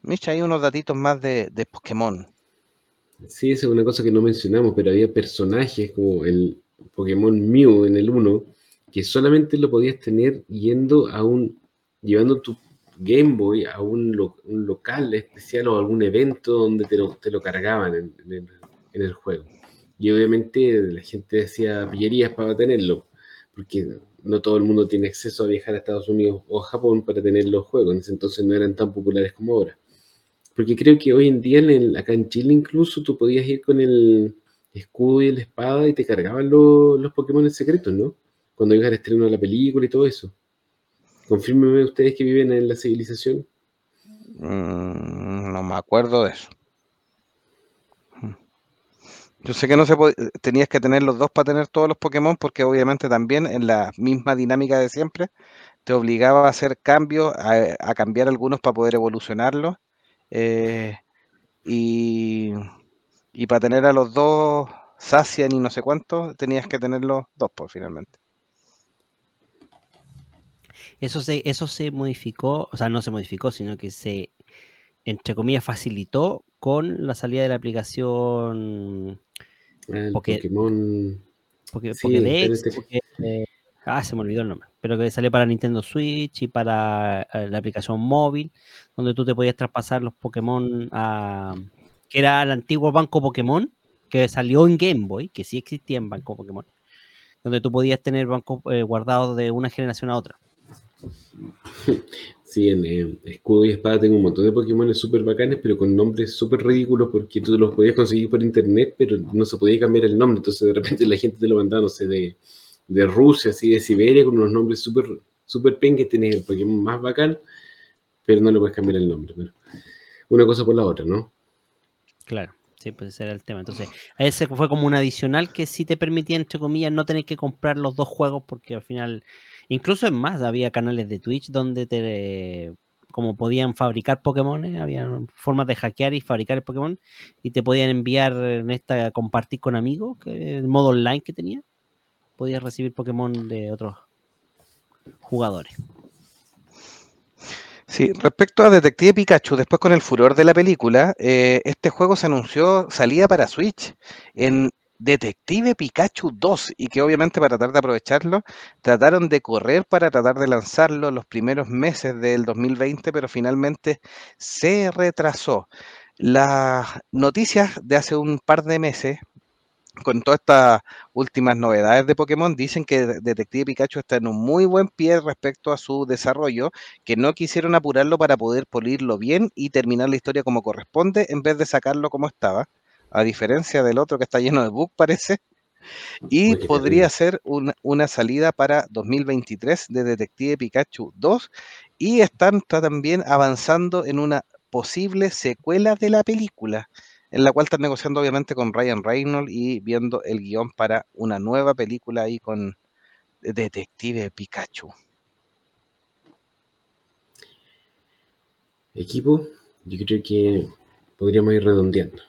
Micha, hay unos datitos más de, de Pokémon. Sí, esa es una cosa que no mencionamos, pero había personajes como el Pokémon Mew en el 1, que solamente lo podías tener yendo a un, llevando tu Game Boy a un, lo- local especial o algún evento donde te lo, te lo cargaban en, el, juego. Y obviamente la gente decía pillerías para tenerlo, porque no todo el mundo tiene acceso a viajar a Estados Unidos o a Japón para tener los juegos. En ese entonces no eran tan populares como ahora. Porque creo que hoy en día, acá en Chile incluso, tú podías ir con el escudo y la espada y te cargaban los, los Pokémon secretos, ¿no? Cuando ibas al estreno de la película y todo eso. Confírmenme ustedes que viven en la civilización. Mm, no me acuerdo de eso. Mm. Yo sé que no se tenías que tener los dos para tener todos los Pokémon, porque obviamente también en la misma dinámica de siempre te obligaba a hacer cambios, a, cambiar algunos para poder evolucionarlos. eh, y, y para tener a los dos Sacian y no sé cuántos, tenías que tener los dos, pues finalmente. Eso se, eso se modificó, o sea, no se modificó, sino que se, entre comillas, facilitó con la salida de la aplicación El Poké- Pokémon. Poké- Sí, Pokédex, este- Poké- eh, ah, se me olvidó el nombre, pero que salió para Nintendo Switch y para eh, la aplicación móvil, donde tú te podías traspasar los Pokémon a, que era el antiguo Banco Pokémon, que salió en Game Boy, que sí existía en Banco Pokémon, donde tú podías tener bancos eh, guardados de una generación a otra. Sí, en eh, Escudo y Espada tengo un montón de Pokémon súper bacanes, pero con nombres súper ridículos porque tú los podías conseguir por internet, pero no se podía cambiar el nombre. Entonces, de repente, la gente te lo mandaba, no sé, de, de Rusia, así de Siberia, con unos nombres súper super pengues. Tenés el Pokémon más bacán, pero no le puedes cambiar el nombre. Pero una cosa por la otra, ¿no? Claro, sí, pues ese era el tema. Entonces, ese fue como un adicional que sí te permitía, entre comillas, no tener que comprar los dos juegos, porque al final, incluso en más, había canales de Twitch donde te como podían fabricar Pokémon, había formas de hackear y fabricar el Pokémon, y te podían enviar en esta compartir con amigos, que el modo online que tenía, podías recibir Pokémon de otros jugadores. Sí, respecto a Detective Pikachu, después con el furor de la película, eh, este juego se anunció salida para Switch en Detective Pikachu 2 y que obviamente para tratar de aprovecharlo trataron de correr para tratar de lanzarlo los primeros meses del 2020, pero finalmente se retrasó. Las noticias de hace un par de meses con todas estas últimas novedades de Pokémon, dicen que Detective Pikachu está en un muy buen pie respecto a su desarrollo, que no quisieron apurarlo para poder pulirlo bien y terminar la historia como corresponde, en vez de sacarlo como estaba, a diferencia del otro que está lleno de bugs, parece. Y podría ser una, una salida para 2023 de Detective Pikachu 2 y están ta- también avanzando en una posible secuela de la película en la cual están negociando obviamente con Ryan Reynolds y viendo el guion para una nueva película ahí con Detective Pikachu. Equipo, yo creo que podríamos ir redondeando.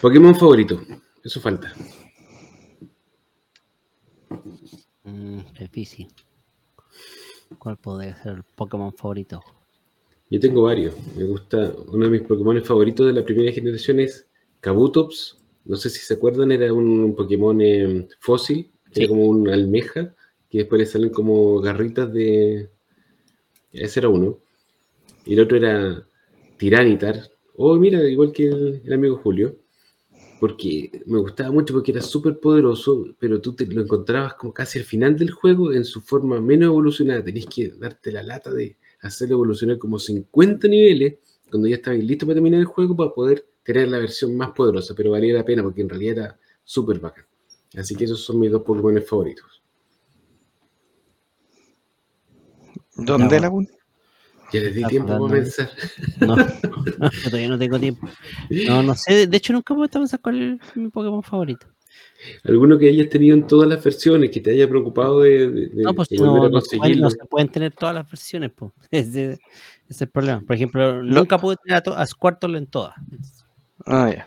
Pokémon favorito, eso falta. Mm, difícil. ¿Cuál podría ser el Pokémon favorito? Yo tengo varios. Me gusta, uno de mis Pokémon favoritos de la primera generación es Kabutops. No sé si se acuerdan, era un Pokémon eh, fósil, Sí. era como una almeja, que después le salen como garritas de... Ese era uno. Y el otro era Tiranitar. Oh, mira, igual que el, el amigo Julio. Porque me gustaba mucho porque era súper poderoso, pero tú te lo encontrabas como casi al final del juego en su forma menos evolucionada. Tenías que darte la lata de hacerlo evolucionar como 50 niveles cuando ya estabas listo para terminar el juego para poder tener la versión más poderosa, pero valía la pena porque en realidad era súper bacán. Así que esos son mis dos Pokémon favoritos. ¿Dónde, bueno. Laguna? Ya les di Está tiempo para pensar. No, yo todavía no tengo tiempo. No, no sé. De hecho, nunca me he pensar cuál es mi Pokémon favorito. Alguno que hayas tenido en todas las versiones, que te haya preocupado de, de- de- No, pues de no, no se pueden, no se pueden tener todas las versiones, pues. Ese, ese es el problema. Por ejemplo, nunca pude tener a, to- a Squirtle en todas. Ah, ya.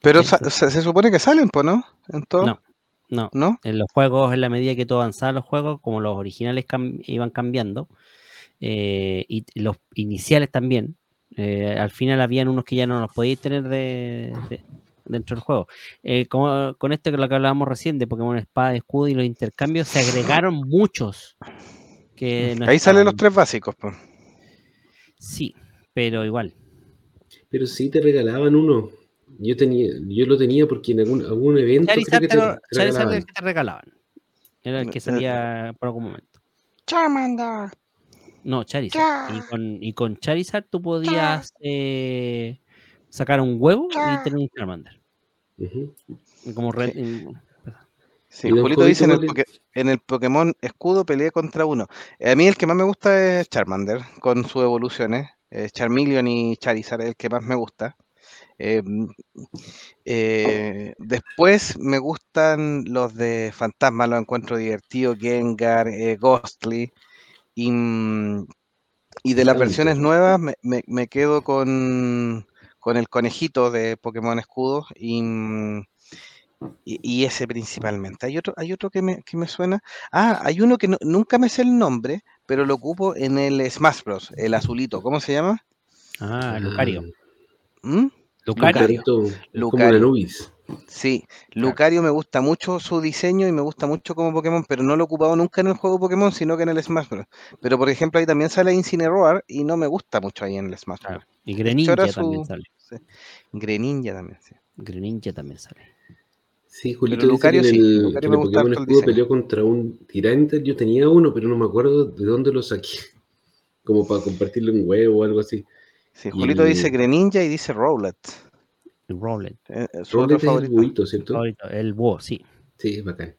Pero Sí, sa- se, se supone que salen, pues, ¿no? En todo. No, no. ¿No? En los juegos, en la medida que tú avanzabas los juegos, como los originales cam- iban cambiando, eh, y los iniciales también, eh, al final habían unos que ya no los podíais tener de, de- dentro del juego. Eh, como, con esto que lo que hablábamos recién de Pokémon Espada, Escudo y los intercambios, se agregaron muchos. Que no Ahí salen los tres básicos, pues. Sí, pero igual. Pero sí te regalaban uno. Yo tenía, yo lo tenía porque en algún, algún evento creo Charizard, que te lo- regalaban. el que te regalaban. Era el que Eh, salía por algún momento. Charmander. No, Charizard. Y con, y con Charizard tú podías eh, sacar un huevo y tener un Charmander. Como red, en- Sí, ¿Y don Julito dice en el, en Pokémon Escudo peleé contra uno. A mí el que más me gusta es Charmander, con sus evoluciones. Eh, Charmeleon y Charizard es el que más me gusta. Eh, mm, eh, después me gustan los de Fantasma, los encuentro divertidos, Gengar, eh, Ghostly. Y, mm, y de las versiones nuevas me, me- me quedo con, con el conejito de Pokémon Escudo y, mm, y, y ese principalmente. Hay otro, hay otro que me, que me suena. Ah, hay uno que no- nunca me sé el nombre, pero lo ocupo en el Smash Bros, el azulito. ¿Cómo se llama? Ah, Lucario. ¿Mm? Lucario. Como Lucario. una Nubis. Sí, Lucario me gusta mucho su diseño y me gusta mucho como Pokémon, pero no lo he ocupado nunca en el juego Pokémon, sino que en el Smash Bros. Pero por ejemplo ahí también sale Incineroar y no me gusta mucho ahí en el Smash Bros. Claro. Y Greninja también su- sale. Greninja también, sí. Greninja también sale. Sí, Julito dice Lucario que en sí, el, Lucario que me gusta Pokémon Escudo peleó contra un Tyranitar. Yo tenía uno, pero no me acuerdo de dónde lo saqué. Como para compartirle un huevo o algo así. Sí, Y Julito el- dice Greninja y dice Rowlet. El Rowlet. eh, eh, su Rowlet otro es el favorito. buito, ¿cierto? favorito, El búho, sí. Sí, es bacán.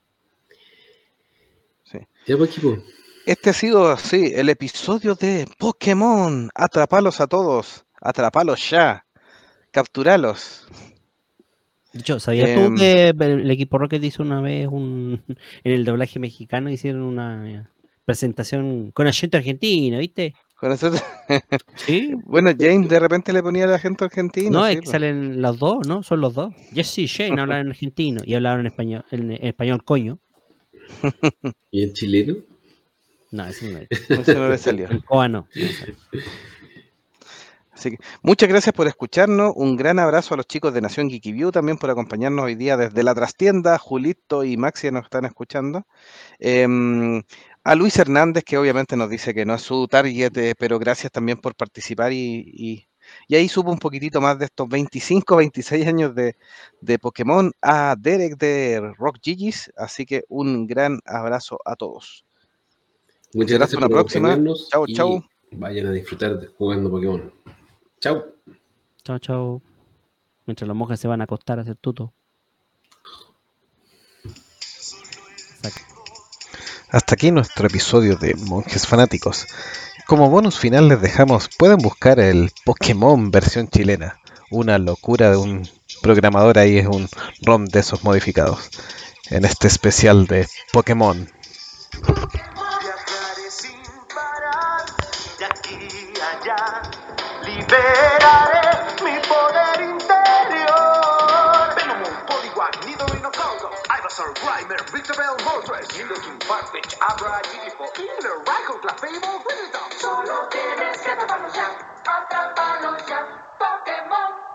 Sí. Ya, pues, equipo. Este ha sido, sí, el episodio de Pokémon. Atrapalos a todos. Atrapalos ya. Capturalos. Hecho, ¿sabías Em, tú que el equipo Rocket hizo una vez un en el doblaje mexicano hicieron una presentación con acento argentino, ¿viste? Con eso- Sí. Bueno, James de repente le ponía el acento argentino. No, sí, es que pues. salen los dos, ¿no? Son los dos. Jesse y Shane hablan en argentino y hablaron en español, en español coño. ¿Y en chileno? No, ese no es. Ese no le salió. En coa no. Así que muchas gracias por escucharnos. Un gran abrazo a los chicos de Nación Geeky View también por acompañarnos hoy día desde la trastienda. Julito y Maxi nos están escuchando. Em, a Luis Hernández, que obviamente nos dice que no es su target, eh, pero gracias también por participar y, y- y ahí supo un poquitito más de estos 25, 26 años de, de Pokémon. A Derek de Rock Gigis, así que un gran abrazo a todos. Muchas gracias hasta una por próxima. y chau. Vayan a disfrutar de jugando Pokémon. Chau. Chao, chao. Mientras los monjes se van a acostar a hacer tuto. Saca. Hasta aquí nuestro episodio de Monjes Fanáticos. Como bonus final les dejamos, pueden buscar el Pokémon versión chilena. Una locura de un programador ahí, es un ROM de esos modificados. En este especial de Pokémon. Boxer, Grimer, Victabel, Moltres, Nidoking, Farfetch, Abra, Jigglypuff, Killer, Raikou, Clefable, Wigglytuff. Solo tienes que atraparlo ya, atraparlo ya, Pokémon.